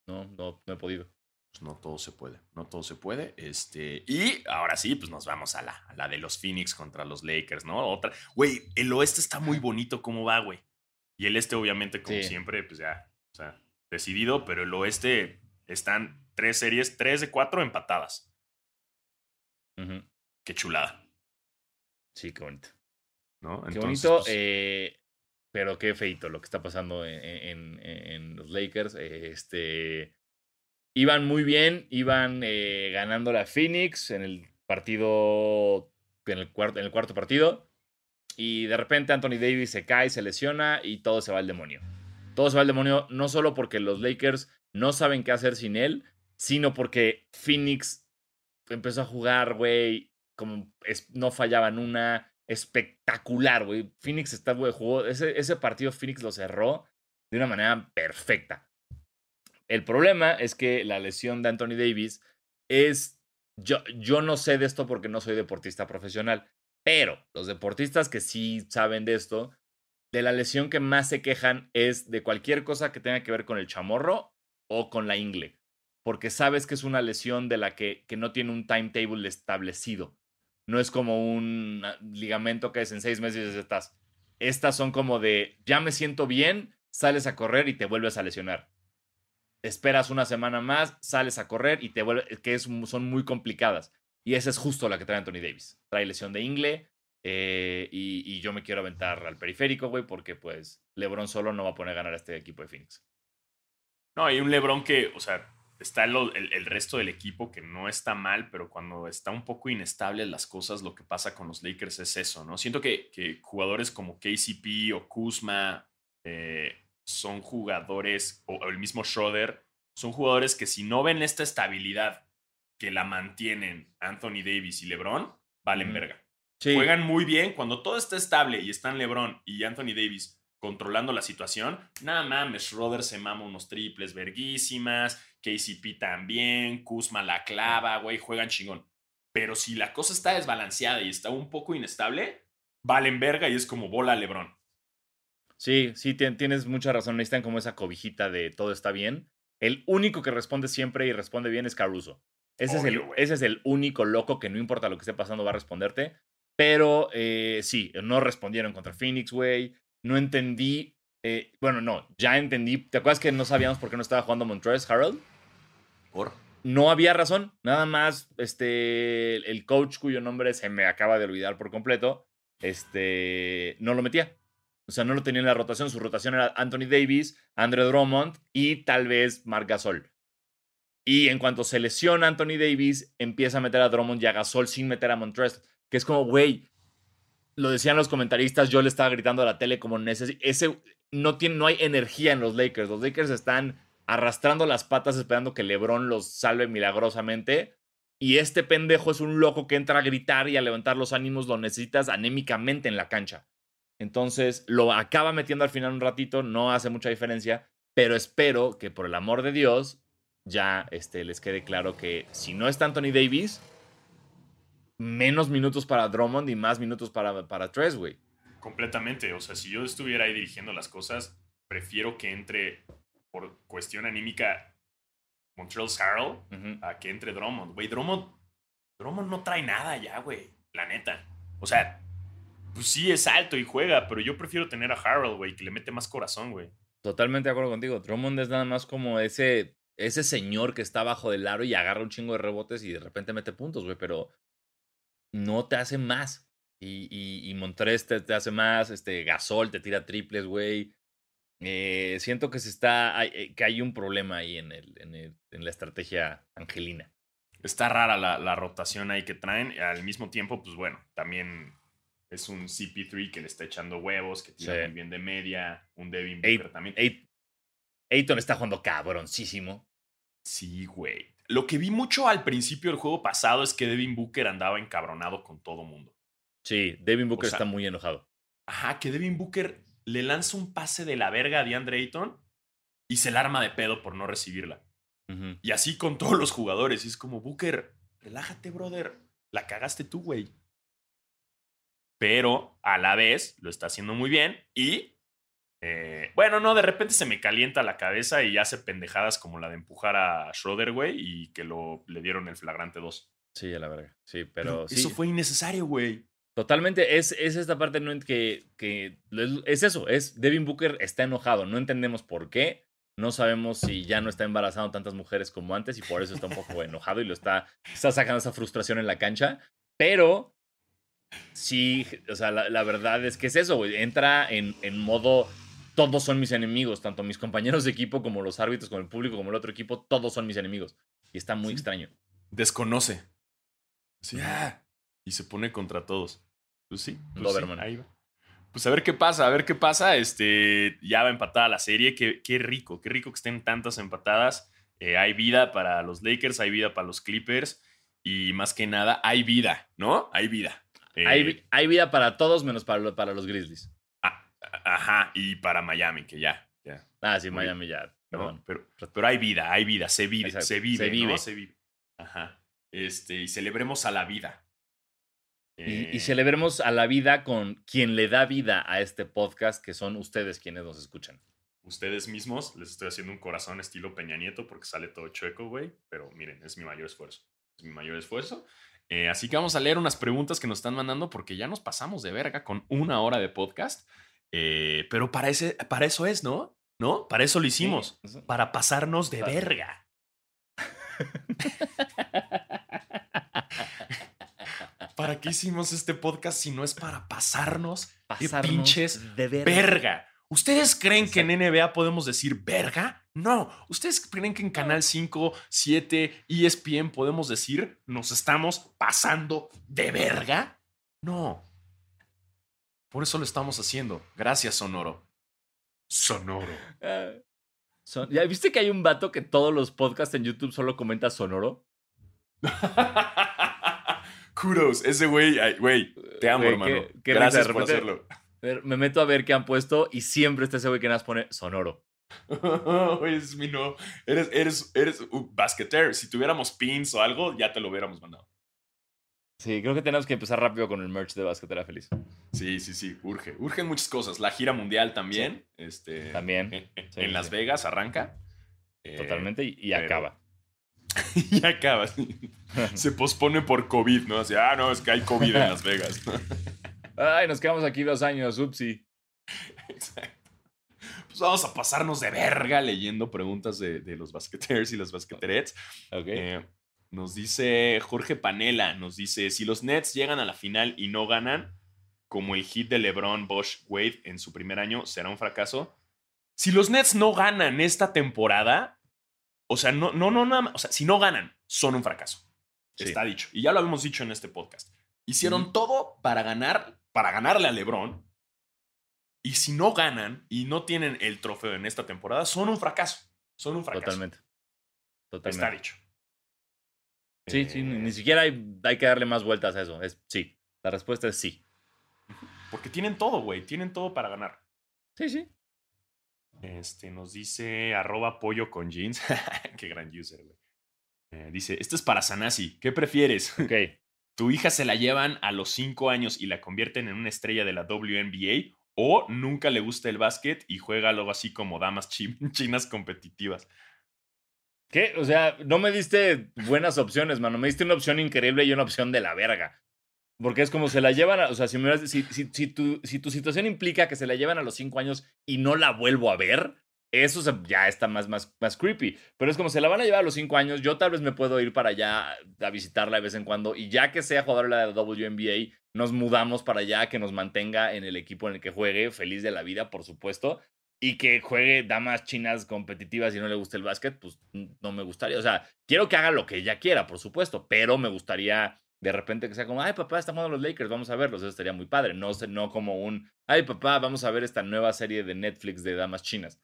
no, no, no he podido. Pues no todo se puede, no todo se puede. Este, y ahora sí, pues nos vamos a la, a la de los Phoenix contra los Lakers, ¿no? Otra. Güey, el oeste está muy bonito cómo va, güey. Y el este, obviamente, como Sí. siempre, pues ya, o sea, decidido, pero el oeste están tres series, tres de cuatro empatadas. Qué chulada, Sí, qué bonito. ¿no? Qué bonito, pues, eh, pero qué feito lo que está pasando en, en- en los Lakers. Este, iban muy bien, iban eh, ganando la Phoenix en el partido, en el, cuarto, en el cuarto partido. Y de repente Anthony Davis se cae, se lesiona y todo se va al demonio. Todo se va al demonio no solo porque los Lakers no saben qué hacer sin él, sino porque Phoenix empezó a jugar, güey, como es- no fallaban una espectacular, güey. Phoenix está, güey, jugó, ese, ese partido Phoenix lo cerró de una manera perfecta. El problema es que la lesión de Anthony Davis es, yo, yo no sé de esto porque no soy deportista profesional, pero los deportistas que sí saben de esto, de la lesión que más se quejan es de cualquier cosa que tenga que ver con el chamorro o con la ingle, porque sabes que es una lesión de la que, que no tiene un timetable establecido. No es como un ah, ligamento que es en seis meses estás. Estas son como de, ya me siento bien, sales a correr y te vuelves a lesionar. Esperas una semana más, sales a correr y te vuelves, que es, son muy complicadas. Y esa es justo la que trae Anthony Davis. Trae lesión de ingle eh, y, y yo me quiero aventar al periférico, güey, porque pues LeBron solo no va a poner a ganar a este equipo de Phoenix. No, hay un Lebron que, o sea, está el, el resto del equipo que no está mal, pero cuando está un poco inestable las cosas, lo que pasa con los Lakers es eso, ¿no? Siento que, que jugadores como KCP o Kuzma eh, son jugadores, o, o el mismo Schroeder, son jugadores que si no ven esta estabilidad que la mantienen Anthony Davis y LeBron, valen verga. Sí, Juegan muy bien cuando todo está estable y están LeBron y Anthony Davis controlando la situación. Nada mames, Schroeder se mama unos triples verguísimas, KCP también, Kuzma la clava, güey, juegan chingón. Pero si la cosa está desbalanceada y está un poco inestable, valen verga y es como bola LeBron. Sí, sí, tien- tienes mucha razón. Necesitan como esa cobijita de todo está bien. El único que responde siempre y responde bien es Caruso. Ese, es, el, Obvio, güey. ese es el único loco que no importa lo que esté pasando va a responderte. Pero eh, sí, no respondieron contra Phoenix, güey. No entendí. eh, bueno, no, ya entendí. ¿Te acuerdas que no sabíamos por qué no estaba jugando Montrez Harold? Por. No había razón. Nada más, este, el coach cuyo nombre se me acaba de olvidar por completo, este, no lo metía. O sea, no lo tenía en la rotación. Su rotación era Anthony Davis, Andre Drummond y tal vez Marc Gasol. Y en cuanto se lesiona Anthony Davis, empieza a meter a Drummond y a Gasol sin meter a Montrezl. Que es como, güey, lo decían los comentaristas, yo le estaba gritando a la tele como ese no tiene no hay energía en los Lakers. Los Lakers están arrastrando las patas esperando que LeBron los salve milagrosamente y este pendejo es un loco que entra a gritar y a levantar los ánimos, lo necesitas anémicamente en la cancha. Entonces lo acaba metiendo al final un ratito, no hace mucha diferencia, pero espero que por el amor de Dios ya este, les quede claro que si no está Anthony Davis, menos minutos para Drummond y más minutos para, para Tres, güey. Completamente. O sea, si yo estuviera ahí dirigiendo las cosas, prefiero que entre por cuestión anímica Montreal Harrell a que entre Drummond. Güey, Drummond, Drummond no trae nada ya, güey. La neta. O sea, pues sí es alto y juega, pero yo prefiero tener a Harrell, güey, que le mete más corazón, güey. Totalmente de acuerdo contigo. Drummond es nada más como ese, ese señor que está bajo del aro y agarra un chingo de rebotes y de repente mete puntos, güey, pero no te hace más. Y, y, y te, hace más, este, Gasol te tira triples, güey. Eh, siento que se está, eh, que hay un problema ahí en, el, en, el, en la estrategia angelina. Está rara la, la, rotación ahí que traen. Al mismo tiempo, pues bueno, también es un CP3 que le está echando huevos, que tira muy bien de media. Un Devin Booker también. Ayton está jugando cabroncísimo. Sí, güey. Lo que vi mucho al principio del juego pasado es que Devin Booker andaba encabronado con todo mundo. Sí, Devin Booker está muy enojado. Ajá, que Devin Booker le lanza un pase de la verga a DeAndre Ayton y se la arma de pedo por no recibirla. Y así con todos los jugadores. Y es como, Booker, relájate, brother. La cagaste tú, güey. Pero a la vez lo está haciendo muy bien y. Eh, bueno, no, de repente se me calienta la cabeza y hace pendejadas como la de empujar a Schroeder, güey, y que lo, le dieron el flagrante 2. Sí, a la verga. Sí, pero. Eso fue innecesario, güey. Totalmente, es, es esta parte ¿no? que, que es eso, es Devin Booker está enojado, no entendemos por qué, no sabemos si ya no está embarazando tantas mujeres como antes y por eso está un poco enojado y lo está, está sacando esa frustración en la cancha, pero sí, o sea, la, verdad es que es eso, entra en, en modo, todos son mis enemigos, tanto mis compañeros de equipo como los árbitros, como el público, como el otro equipo, todos son mis enemigos y está muy extraño. Desconoce. Sí, ah, y se pone contra todos. Pues sí, pues ahí va. Pues a ver qué pasa, a ver qué pasa. Este, ya va empatada la serie. Qué, qué rico, qué rico que estén tantas empatadas. Eh, hay vida para los Lakers, hay vida para los Clippers. Y más que nada, hay vida, ¿no? Hay vida. hay, eh, hay, vida para todos menos para, para los Grizzlies. Ajá, y para Miami, que ya. ya. Ah, sí, Miami ya. Pero, pero hay vida, hay vida, se vive, se vive, se vive. Se vive. Ajá. Este, y celebremos a la vida. Y, eh, celebremos a la vida con quien le da vida a este podcast, que son ustedes quienes nos escuchan. Ustedes mismos, les estoy haciendo un corazón estilo Peña Nieto porque sale todo chueco, güey. Pero miren, es mi mayor esfuerzo. Es mi mayor esfuerzo. Eh, así que vamos a leer unas preguntas que nos están mandando porque ya nos pasamos de verga con una hora de podcast. Eh, pero para, ese, para eso es, ¿no? ¿No? Para eso lo hicimos. Para pasarnos de verga. ¿Para qué hicimos este podcast si no es para pasarnos, de pinches de verga? ¿Ustedes creen que en NBA podemos decir verga? No. ¿Ustedes creen que en Canal 5, 7, ESPN podemos decir nos estamos pasando de verga? No. Por eso lo estamos haciendo. Gracias, Sonoro. Sonoro. Ah, ¿Ya viste que hay un vato que todos los podcasts en YouTube solo comenta Sonoro? kudos. Ese güey, güey, te amo, hermano. Gracias por hacerlo. Me meto a ver qué han puesto y siempre está ese güey que nos pone sonoro. es mi no. Eres, eres, eres un basqueter. Si tuviéramos pins o algo, ya te lo hubiéramos mandado. Sí, creo que tenemos que empezar rápido con el merch de Basquetera Feliz. Sí, sí, sí, urge. Urgen muchas cosas. La gira mundial también. Este, también. En, Las Vegas arranca. Totalmente y, acaba. y acaba. Se pospone por COVID, ¿no? Así, ah, no, es que hay COVID en Las Vegas. Ay, nos quedamos aquí dos años, upsi. Exacto. Pues vamos a pasarnos de verga leyendo preguntas de, los basqueteers y las basqueterets. Eh, nos dice Jorge Panela, nos dice, si los Nets llegan a la final y no ganan, como el hit de LeBron, Bosch, Wade en su primer año será un fracaso. Si los Nets no ganan esta temporada, o sea, no, no, no, nada más, o sea, si no ganan, son un fracaso. Sí. Está dicho. Y ya lo habíamos dicho en este podcast. Hicieron todo para ganar, para ganarle a LeBron. Y si no ganan y no tienen el trofeo en esta temporada, son un fracaso. Son un fracaso. Totalmente. Está Totalmente. dicho. Sí, sí, ni, ni siquiera hay, hay que darle más vueltas a eso. Es sí. La respuesta es sí. Porque tienen todo, güey. Tienen todo para ganar. Sí, sí. Este, nos dice arroba pollo con jeans. Qué gran user, güey. Eh, dice, esto es para Sanasi. ¿Qué prefieres? Ok. ¿Tu hija se la llevan a los 5 años y la convierten en una estrella de la WNBA? ¿O nunca le gusta el básquet y juega algo así como damas chi- chinas competitivas? ¿Qué? O sea, no me diste buenas opciones, mano. Me diste una opción increíble y una opción de la verga. Porque es como se la llevan, a- o sea, si, me si, si- si tu, si tu situación implica que se la llevan a los cinco años y no la vuelvo a ver, eso ya está más, más, más creepy. Pero es como se la van a llevar a los cinco años, yo tal vez me puedo ir para allá a visitarla de vez en cuando y ya que sea jugador de la WNBA, nos mudamos para allá, que nos mantenga en el equipo en el que juegue, feliz de la vida, por supuesto. Y que juegue damas chinas competitivas y no le guste el básquet, pues no me gustaría. O sea, quiero que haga lo que ella quiera, por supuesto, pero me gustaría de repente que sea como, ay papá, están jugando los Lakers, vamos a verlos, eso estaría muy padre. No, no como un, ay papá, vamos a ver esta nueva serie de Netflix de damas chinas.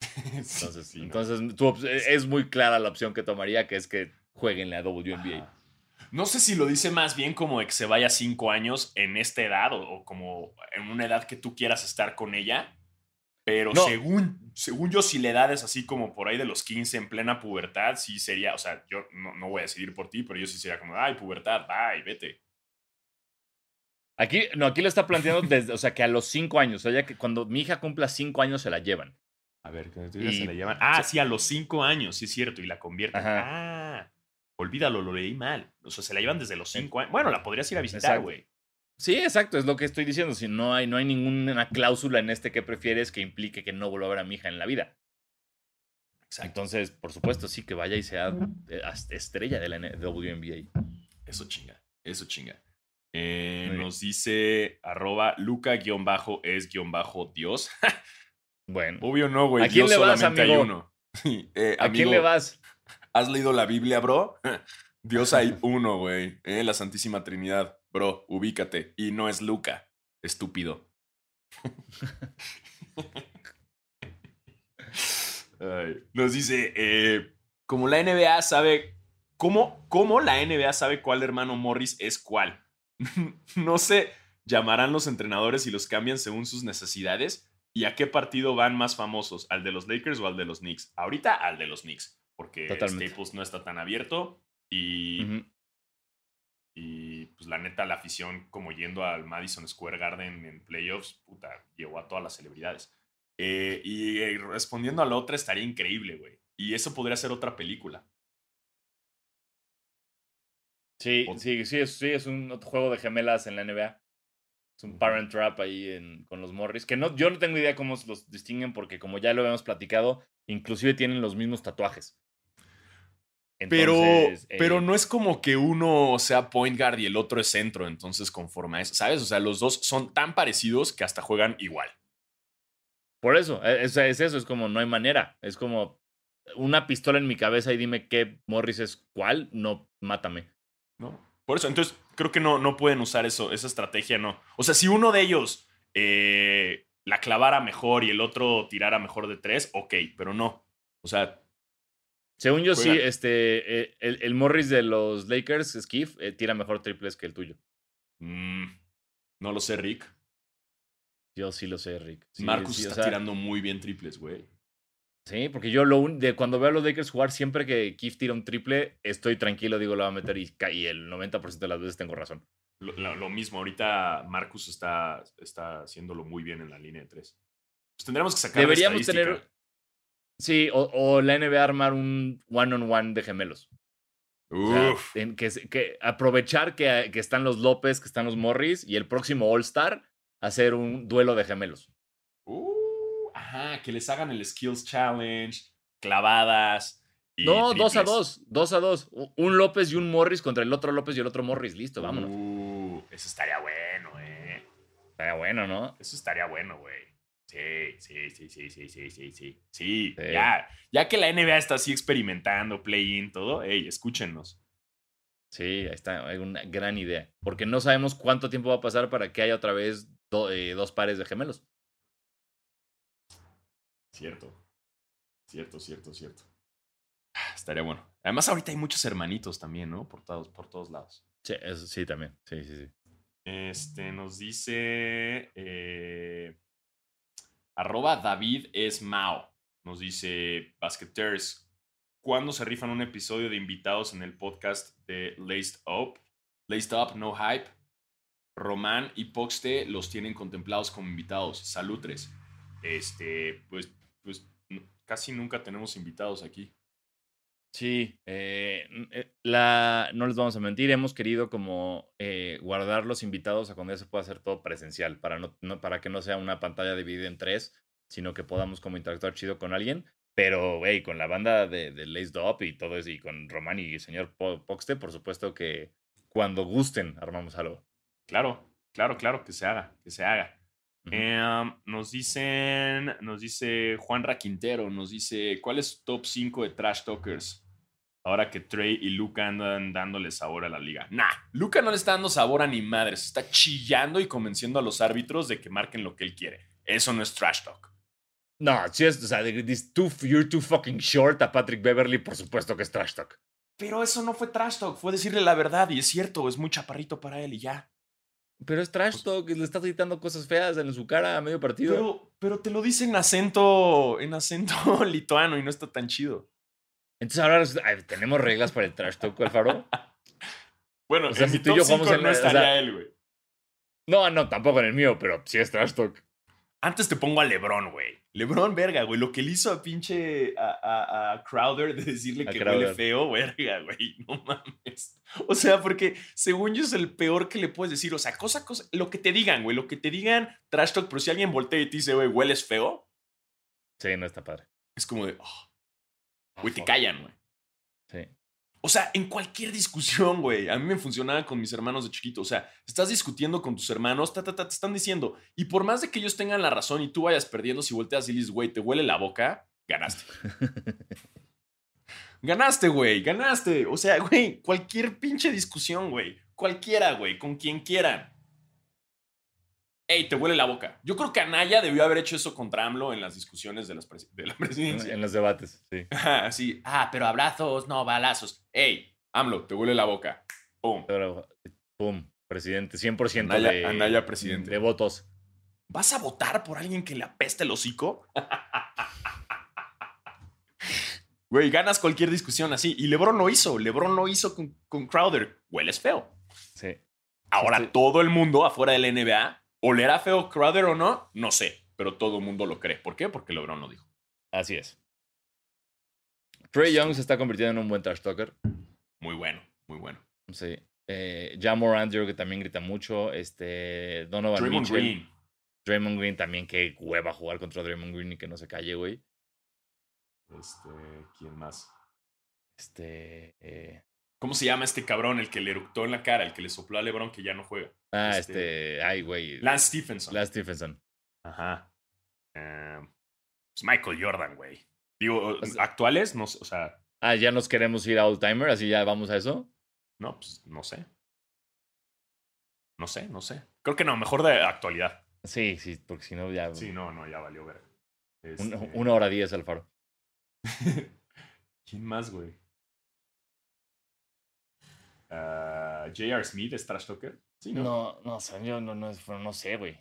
Entonces, Sí, ¿no? entonces tu es muy clara la opción que tomaría, que es que jueguen la WNBA. Ajá. No sé si lo dice más bien como de que se vaya cinco años en esta edad o, o como en una edad que tú quieras estar con ella. Pero No. según, según yo, si la edad es así como por ahí de los 15 en plena pubertad, sí sería, o sea, yo no, no voy a decidir por ti, pero yo sí sería como, ay, pubertad, bye, vete. Aquí, no, aquí lo está planteando desde, o sea, que a los cinco años, o sea, ya que cuando mi hija cumpla cinco años se la llevan. A ver, que se la llevan. Ah, sí, a los cinco años, sí es cierto, y la convierten. Ajá. Ah, olvídalo, lo leí mal. O sea, se la llevan desde los cinco años. Bueno, la podrías ir a visitar, güey. Sí, exacto, es lo que estoy diciendo. Si no hay, no hay ninguna cláusula en este que prefieres que implique que no vuelva a ver a mi hija en la vida. Exacto. Entonces, por supuesto, sí que vaya y sea eh, estrella de la WNBA. Eso chinga, eso chinga. Eh, nos dice arroba luca-es-dios. Bueno, Obvio no, güey. ¿A quién Dios le vas, solamente hay amigo? uno. Eh, ¿a quién amigo, le vas? ¿Has leído la Biblia, bro? Dios hay uno, güey. Eh, la Santísima Trinidad. Bro, ubícate. Y no es Luca. Estúpido. Ay, nos dice, eh, como la NBA sabe, ¿cómo, ¿cómo la NBA sabe cuál hermano Morris es cuál? no sé, llamarán los entrenadores y los cambian según sus necesidades. ¿Y a qué partido van más famosos? ¿Al de los Lakers o al de los Knicks? Ahorita al de los Knicks, porque Totalmente. Staples no está tan abierto y. y pues la neta la afición como yendo al Madison Square Garden en playoffs, puta, llevó a todas las celebridades. Eh, y eh, respondiendo a la otra estaría increíble, güey. Y eso podría ser otra película. Sí, O- sí, sí, es, sí, es un otro juego de gemelas en la NBA. Es un parent trap ahí en- con los Morris. Que no, yo no tengo idea cómo los distinguen porque como ya lo habíamos platicado, inclusive tienen los mismos tatuajes. Pero, Entonces, eh, pero no es como que uno sea point guard y el otro es centro, entonces conforme a eso, ¿sabes? O sea, los dos son tan parecidos que hasta juegan igual. Por eso, eh, es, es eso, es como no hay manera. Es como una pistola en mi cabeza y dime qué Morris es cuál, no, mátame. ¿no? Por eso, entonces creo que no, no pueden usar eso, esa estrategia, no. O sea, si uno de ellos eh, la clavara mejor y el otro tirara mejor de tres, ok, pero no. O sea, Según yo, sí, este, eh, el, el Morris de los Lakers, Skiff, eh, tira mejor triples que el tuyo. mm, no lo sé, Rick. Yo sí lo sé, Rick. Sí, Marcus sí, o está sea, tirando muy bien triples, güey. Sí, porque yo lo un- de cuando veo a los Lakers jugar, siempre que Keith tira un triple, estoy tranquilo, digo, lo va a meter y, y el 90% de las veces tengo razón. Lo, lo- lo mismo, ahorita Marcus está, está haciéndolo muy bien en la línea de tres. Pues tendremos que sacar la Deberíamos estadística. tener. Sí, o, o la NBA armar un one-on-one de gemelos. O sea, Uf. en que, aprovechar que, que están los López, que están los Morris y el próximo All-Star, hacer un duelo de gemelos. Uh, ajá, que les hagan el Skills Challenge, clavadas. Y no, dos a dos, dos a dos. Un López y un Morris contra el otro López y el otro Morris. Listo, vámonos. Uh, Eso estaría bueno, eh. Estaría bueno, ¿no? Eso estaría bueno, güey. Sí, sí, sí, sí, sí, sí, sí, sí. Sí, ya. Ya que la NBA está así experimentando, play-in, todo, hey, escúchenos. Sí, ahí está, hay una gran idea. Porque no sabemos cuánto tiempo va a pasar para que haya otra vez do- eh, dos pares de gemelos. Cierto. Cierto, cierto, cierto. Ah, Estaría bueno. Además, ahorita hay muchos hermanitos también, ¿no? Por todos, por todos lados. Sí, eso sí, también. Sí, sí, sí. Este nos dice. eh, arroba David es Mao. Nos dice Basketeers. ¿Cuándo se rifan un episodio de invitados en el podcast de Laced Up? Laced Up, no hype. Román y Poxte los tienen contemplados como invitados. Salutres. Este, pues, pues casi nunca tenemos invitados aquí. Sí, eh, eh, la, no les vamos a mentir, hemos querido como eh, guardar los invitados a cuando ya se pueda hacer todo presencial, para, no, no- para que no sea una pantalla dividida en tres, sino que podamos como interactuar chido con alguien. Pero, güey, con la banda de, de Laced Up y todo eso, y con Román y señor Po- Poxte, por supuesto que cuando gusten armamos algo. Claro, claro, claro, que se haga, que se haga. Em, nos dicen, nos dice Juan Raquintero, nos dice, ¿cuál es tu top 5 de Trash Talkers? Ahora que Trey y Luca andan dándole sabor a la liga. Nah, Luca no le está dando sabor a ni madres. Está chillando y convenciendo a los árbitros de que marquen lo que él quiere. Eso no es Trash Talk. No, si es, o sea, too, you're too fucking short a Patrick Beverly, por supuesto que es trash talk. Pero eso no fue Trash Talk, fue decirle la verdad y es cierto, es muy chaparrito para él y ya. Pero es trash talk, le estás gritando cosas feas en su cara a medio partido. Pero, pero te lo dice en acento, en acento lituano y no está tan chido. Entonces ahora ay, tenemos reglas para el trash talk, Alfaro. Bueno, O sea, en si mi tú y yo jugamos 5 en no o estaría sea- él, güey. No, no, tampoco en el mío, pero sí es trash talk. Antes te pongo a LeBron, güey. LeBron, verga, güey. Lo que le hizo a pinche a, a- a Crowder de decirle A que Crowder. huele feo, verga, güey. No mames. O sea, porque según yo es el peor que le puedes decir. O sea, cosa, cosa. Lo que te digan, güey. Lo que te digan, trash talk. Pero si alguien voltea y te dice, güey, hueles feo, Sí, no está padre. es como de, oh, Ah, güey, te callan, güey. Sí. O sea, en cualquier discusión, güey. A mí me funcionaba con mis hermanos de chiquito. O sea, estás discutiendo con tus hermanos, ta, ta, ta, te están diciendo. Y por más de que ellos tengan la razón y tú vayas perdiendo, si volteas y dices, güey, te huele la boca, ganaste. Ganaste, güey, ganaste. O sea, güey, cualquier pinche discusión, güey. Cualquiera, güey, con quien quieran. Ey, te huele la boca. Yo creo que Anaya debió haber hecho eso contra AMLO en las discusiones de, las de la en, presidencia. en los debates, sí. Ajá, Así, ah, pero abrazos, no balazos. Ey, AMLO, te huele la boca. Pum. Pum, presidente, 100% Anaya- de, Anaya presidente. de votos. ¿Vas a votar por alguien que le apeste el hocico? Güey, ganas cualquier discusión así. Y LeBron lo hizo. LeBron lo hizo con, con Crowder. Hueles feo. Sí. Ahora Sí, sí. todo el mundo afuera de la NBA, ¿olerá feo Crowder o no? No sé. Pero todo el mundo lo cree. ¿Por qué? Porque LeBron lo dijo. Así es. Trey Young se está convirtiendo en un buen trash talker. Muy bueno, muy bueno. Sí. Eh, Ja Morant, yo creo que también grita mucho. Este, Donovan Draymond Mitchell. Green. Draymond Green también, qué hueva jugar contra Draymond Green y que no se calle, güey. Este, ¿quién más? Este. eh, ¿Cómo se llama este cabrón? El que le eructó en la cara, el que le sopló a LeBron que ya no juega. ah, Este, este. Ay, güey. Lance Stephenson. Lance Stephenson. Ajá. Eh, pues Michael Jordan, güey. Digo, sea- actuales, no sé, o sea, Ah, ya nos queremos ir a All Timer, así ya vamos a eso. no, pues no sé. No sé, no sé. Creo que no, mejor de actualidad. Sí, sí, porque si no ya. Sí, no, no, ya valió ver. Este, una hora diez, Alfaro. ¿Quién más, güey? Ah, J.R. Smith es trash talker. Sí, ¿no? No, no, o sea, yo no, no, no sé, güey.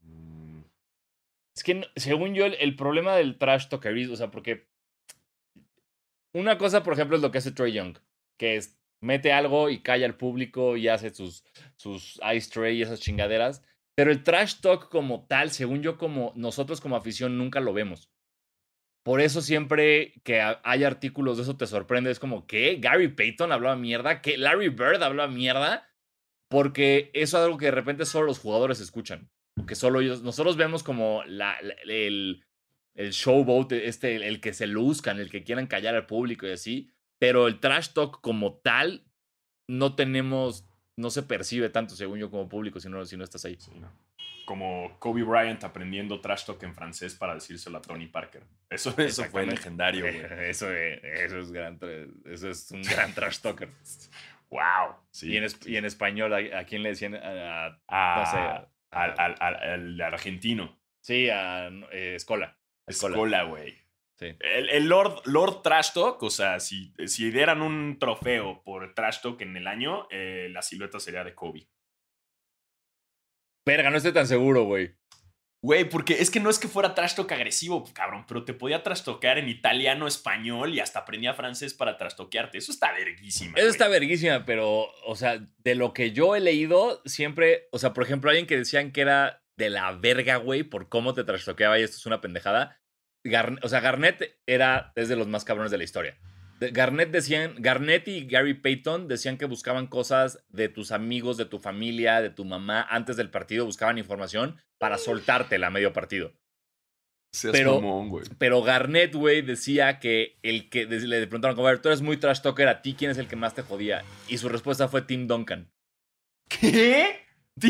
Mm, Es que, según yo, el, el problema del trash talkerismo, o sea, porque una cosa, por ejemplo, es lo que hace Trey Young, que es mete algo y calla al público y hace sus, sus ice tray y esas chingaderas. Pero el trash talk como tal, según yo, como nosotros como afición nunca lo vemos. Por eso siempre que ha- hay artículos de eso te sorprende. Es como, ¿qué? ¿Gary Payton hablaba mierda? ¿Qué? ¿Larry Bird hablaba mierda? Porque eso es algo que de repente solo los jugadores escuchan que solo ellos, nosotros vemos como la, el, el showboat, este, el, que se luzcan, el que quieran callar al público y así, pero el trash talk como tal, no tenemos, no se percibe tanto, según yo, como público, si no, si no estás ahí. Sí. Como Kobe Bryant aprendiendo trash talk en francés para decírselo a Tony Parker. Eso, eso fue legendario, güey. Eso, eh, eso, es gran, eso es un gran trash talker. wow. Sí. y, en, es- y en español, ¿a, a quién le decían? A- no sé, al, al- al- al argentino. sí, a eh, Escola. Escola. Escola, güey. Sí. El, el Lord, Lord Trash Talk, o sea, si, si dieran un trofeo por Trash Talk en el año, eh, la silueta sería de Kobe. Verga, no estoy tan seguro, güey. Güey, porque es que no es que fuera trash talk agresivo, cabrón, pero te podía trastoquear en italiano, español y hasta aprendía francés para trastoquearte. Eso está verguísima. Eso güey. está verguísima, pero, o sea, de lo que yo he leído, siempre, o sea, por ejemplo, alguien que decían que era de la verga, güey, por cómo te trastoqueaba y esto es una pendejada. Garn- o sea, Garnett era desde los más cabrones de la historia. Garnett decían, Garnett y Gary Payton decían que buscaban cosas de tus amigos, de tu familia, de tu mamá antes del partido, buscaban información para soltártela a medio partido. Seas pero- mamón, güey. Pero Garnett, güey, decía que el que le preguntaron, como, a ver, tú eres muy trash talker, a ti quién es el que más te jodía. Y su respuesta fue Tim Duncan. ¿Qué?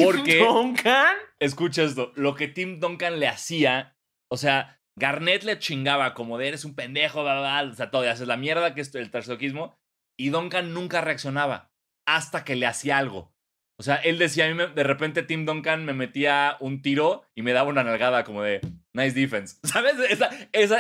Porque- ¿Tim Duncan? Escucha esto, lo que Tim Duncan le hacía, o sea, Garnett le chingaba como de eres un pendejo, bla, bla, bla, o sea, todo, haces la mierda que es el trashtalkismo, y Duncan nunca reaccionaba hasta que le hacía algo. O sea, él decía, a mí de repente Tim Duncan me metía un tiro y me daba una nalgada como de nice defense. ¿Sabes?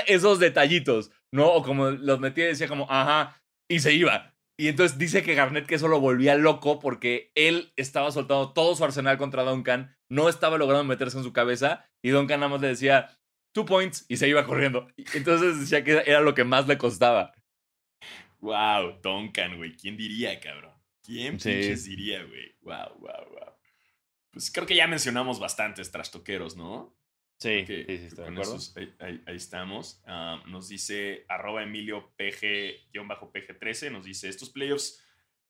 Esos detallitos, ¿no? O como los metía y decía como, ajá, y se iba. Y entonces dice que Garnett que eso lo volvía loco porque él estaba soltando todo su arsenal contra Duncan, no estaba logrando meterse en su cabeza y Duncan nada más le decía two points y se iba corriendo. Entonces decía que era lo que más le costaba. Wow, Duncan, güey. ¿Quién diría, cabrón? ¿Quién Sí. pinches diría, güey? Wow, wow, wow. Pues creo que ya mencionamos bastantes trastoqueros, ¿no? Sí, Que- sí, sí, estoy de con acuerdo. esos, ahí, ahí- ahí estamos. Ah, nos dice arroba Emilio PG-PG13. Nos dice: Estos playoffs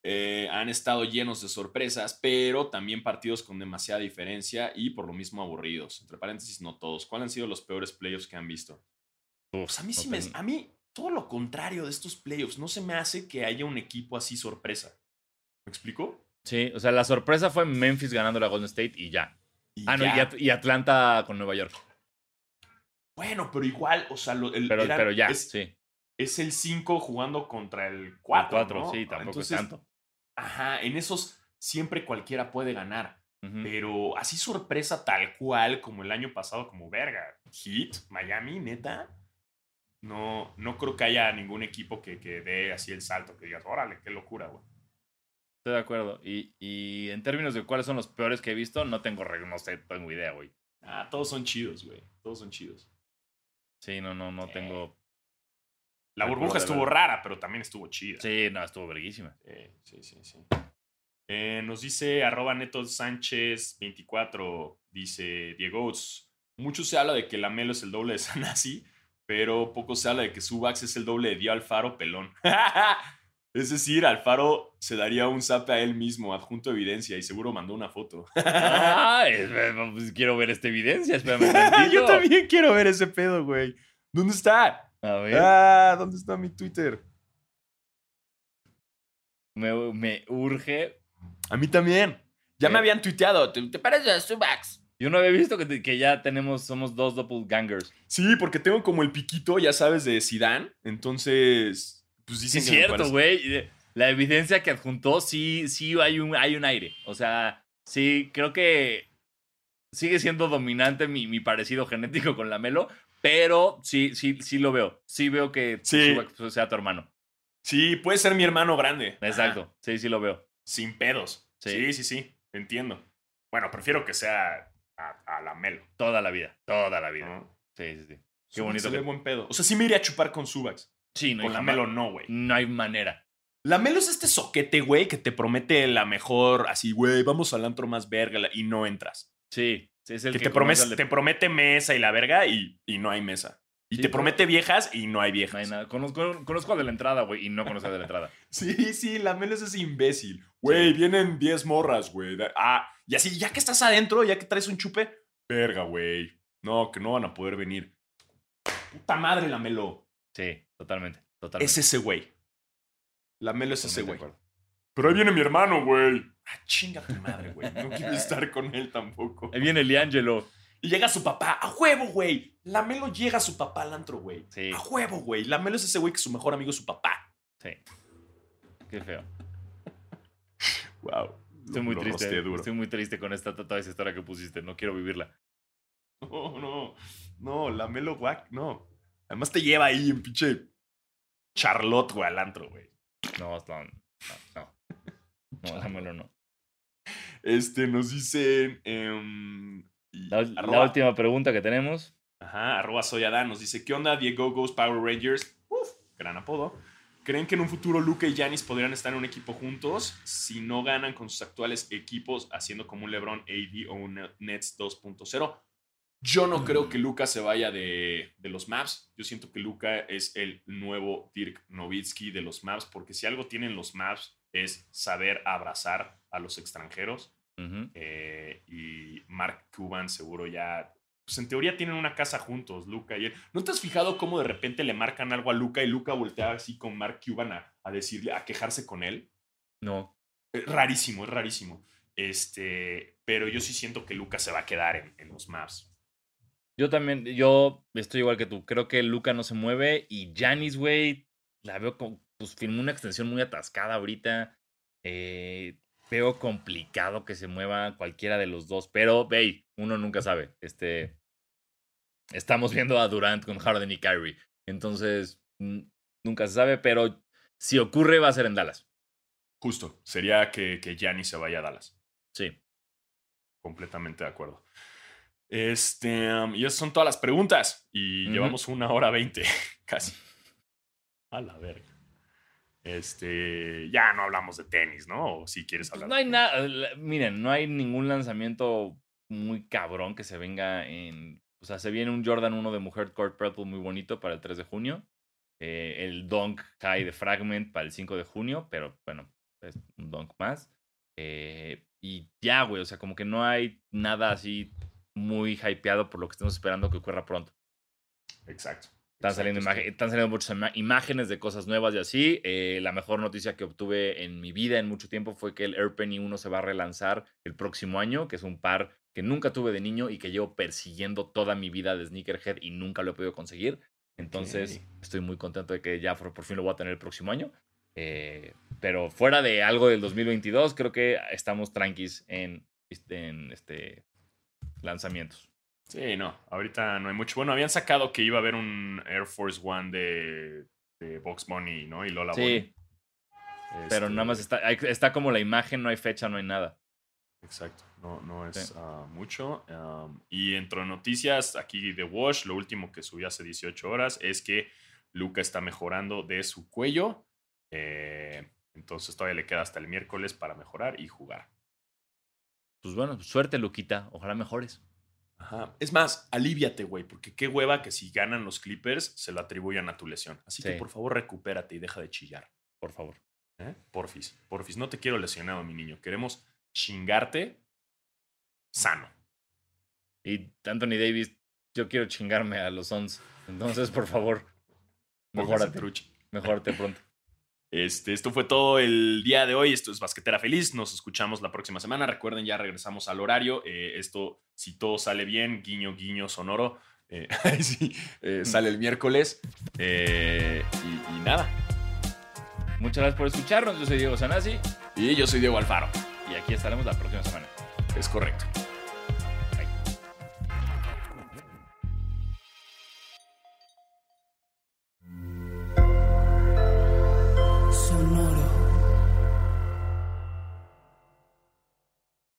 eh, han estado llenos de sorpresas, pero también partidos con demasiada diferencia y por lo mismo aburridos. Entre paréntesis, no todos. ¿Cuáles han sido los peores playoffs que han visto? Pues a mí no sí me. A mí, todo lo contrario de estos playoffs. No se me hace que haya un equipo así sorpresa. ¿Me explico? Sí, o sea, la sorpresa fue Memphis ganando la Golden State y ya. Y Ah, no, y, ya. At- y Atlanta con Nueva York. Bueno, pero igual, o sea, lo- el, Pero, ya, es, sí. es el 5 jugando contra el El 4. cuatro, sí, tampoco Entonces, es tanto. Ajá, en esos siempre cualquiera puede ganar. Pero así sorpresa tal cual como el año pasado, como verga. Heat, Miami, neta. No, no creo que haya ningún equipo que, que dé así el salto, que digas, órale, qué locura, güey. Estoy de acuerdo. Y, y en términos de cuáles son los peores que he visto, no tengo, no sé, tengo idea, güey. Ah, todos son chidos, güey. Todos son chidos. Sí, no, no, no tengo. La burbuja estuvo rara, pero también estuvo chida. Sí, no, estuvo verguísima. Eh, sí, sí, sí. Eh, nos dice arroba neto Sánchez 24, dice Diego, mucho se habla de que Lamelo es el doble de Sanasi, pero poco se habla de que Subax es el doble de Dio Alfaro pelón. es decir, Alfaro se daría un zape a él mismo, adjunto evidencia, y seguro mandó una foto. Ah, es- pues quiero ver esta evidencia, espérame. Yo también quiero ver ese pedo, güey. ¿Dónde está? A ver, Ah, ¿dónde está mi Twitter? me, me urge. A mí también. Ya me Eh. habían tuiteado. ¿Te, te parece a Subax? Yo no había visto que, te- que ya tenemos, somos dos doppelgangers. Sí, porque tengo como el piquito, ya sabes, de Sidán. Entonces, pues Sí, dicen es que cierto, güey. La evidencia que adjuntó, sí, sí hay un, hay un aire. O sea, sí, creo que sigue siendo dominante mi, mi parecido genético con Lamelo, pero sí, sí, sí lo veo. Sí veo que Sí. Zubac sea tu hermano. Sí, puede ser mi hermano grande. Exacto. Ajá, Sí, sí lo veo. sin pedos. Sí. Sí. sí, sí, entiendo. Bueno, prefiero que sea a, a la Melo. Toda la vida. Toda la vida. ¿no? Sí, sí, sí. Qué Subax bonito se ve buen pedo. O sea, sí me iría a chupar con Subax. Sí, no con la Melo no, güey. No hay manera. La Melo es este soquete, güey, que te promete la mejor, así, güey, vamos al antro más verga y no entras. Sí, sí es el Que, que, te, promete, comienza te promete mesa y la verga y, y no hay mesa. Y Sí, te promete viejas y no hay No viejas. hay nada. Conozco, conozco al de la entrada, güey, y no conozco al de la entrada. Sí, sí, la Melo es ese imbécil. Güey, Sí. vienen 10 morras, güey. Ah, y así, ya que estás adentro, ya que traes un chupe, verga, güey. No, que no van a poder venir. Puta madre, la Melo. Sí, totalmente. Totalmente. Es ese güey. La Melo es ese güey. Pero ahí viene mi hermano, güey. Ah, chinga tu madre, güey. No quiero estar con él tampoco. Ahí viene Liangelo. Y llega su papá. A huevo, güey. Lamelo llega a su papá al antro, güey. Sí. A huevo, güey. Lamelo es ese güey que su mejor amigo es su papá. Sí. Qué feo. Wow. Estoy muy Lo triste. Estoy muy triste con esta toda esa historia que pusiste. No quiero vivirla. No, no. No, Lamelo guac, no. Además te lleva ahí en pinche Charlotte, güey, al antro, güey. No, no, no. No, no dámelo, no. Este, nos dicen. y La, última pregunta que tenemos. Ajá, arroba Soyadá nos dice: ¿Qué onda, Diego Ghost Power Rangers? Uf, gran apodo. ¿Creen que en un futuro Luca y Giannis podrían estar en un equipo juntos si no ganan con sus actuales equipos, haciendo como un LeBron AD o un Nets 2.0? Yo no creo que Luca se vaya de, de los Maps. Yo siento que Luca es el nuevo Dirk Nowitzki de los Maps, porque si algo tienen los Maps es saber abrazar a los extranjeros. Eh, y Mark Cuban seguro ya. Pues en teoría tienen una casa juntos, Luca y él. ¿No te has fijado cómo de repente le marcan algo a Luca y Luca voltea así con Mark Cuban a, a decirle, a quejarse con él? No. Es rarísimo, es rarísimo. Este, pero yo sí siento que Luca se va a quedar en, en los maps. Yo también, yo estoy igual que tú. Creo que Luca no se mueve y Janis, güey, la veo como, pues firmó una extensión muy atascada ahorita. Eh, veo complicado que se mueva cualquiera de los dos, pero, ve, uno nunca sabe. Este, estamos viendo a Durant con Harden y Kyrie. Entonces, mm, nunca se sabe, pero si ocurre va a ser en Dallas. Justo, sería que, que Gianni se vaya a Dallas. Sí. Completamente de acuerdo. Este, um, y esas son todas las preguntas. Y llevamos una hora veinte, casi. A la verga. Este, ya no hablamos de tenis, ¿no? O si quieres Pues hablar. no hay nada, miren, no hay ningún lanzamiento muy cabrón que se venga en... O sea, se viene un Jordan 1 de Mujer Court Purple muy bonito para el 3 de junio. eh, el Dunk High de Fragment para el 5 de junio, pero bueno, es un Dunk más. eh, y ya, güey, o sea, como que no hay nada así muy hypeado por lo que estamos esperando que ocurra pronto. Exacto. Están saliendo, están saliendo muchas imágenes de cosas nuevas y así. Eh, la mejor noticia que obtuve en mi vida en mucho tiempo fue que el Air Penny 1 se va a relanzar el próximo año, que es un par que nunca tuve de niño y que llevo persiguiendo toda mi vida de Sneakerhead y nunca lo he podido conseguir. Entonces, estoy muy contento de que ya por, por fin lo voy a tener el próximo año. Eh, pero fuera de algo del 2022, creo que estamos tranquis en, en este, lanzamientos. Sí, no, ahorita no hay mucho. Bueno, habían sacado que iba a haber un Air Force One de, de Box Bunny, ¿no? Y Lola Bunny. Sí, pero Este, nada más está, hay- está como la imagen, no hay fecha, no hay nada. Exacto, no, no es Sí. ah, mucho. Um, y dentro de noticias, aquí de Wash, lo último que subí hace 18 horas es que Luca está mejorando de su cuello. eh, entonces todavía le queda hasta el miércoles para mejorar y jugar. Pues bueno, suerte, Luquita. Ojalá mejores. Ajá. Es más, aliviate, güey, porque qué hueva que si ganan los Clippers se lo atribuyan a tu lesión. Así que por favor recupérate y deja de chillar. Por favor. ¿eh? Porfis, porfis, no te quiero lesionado, mi niño. Queremos chingarte sano. Y Anthony Davis, yo quiero chingarme a los Suns. Entonces, por favor, mejórate. Mejórate pronto. Este, esto fue todo el día de hoy. Esto es Basquetera Feliz. Nos escuchamos la próxima semana. Recuerden, ya regresamos al horario. Eh, esto, si todo sale bien, guiño, guiño, sonoro. eh, sí, eh, sale el miércoles. Eh, y, y nada. Muchas gracias por escucharnos. Yo soy Diego Sanasi Y yo soy Diego Alfaro. y aquí estaremos la próxima semana. Es correcto.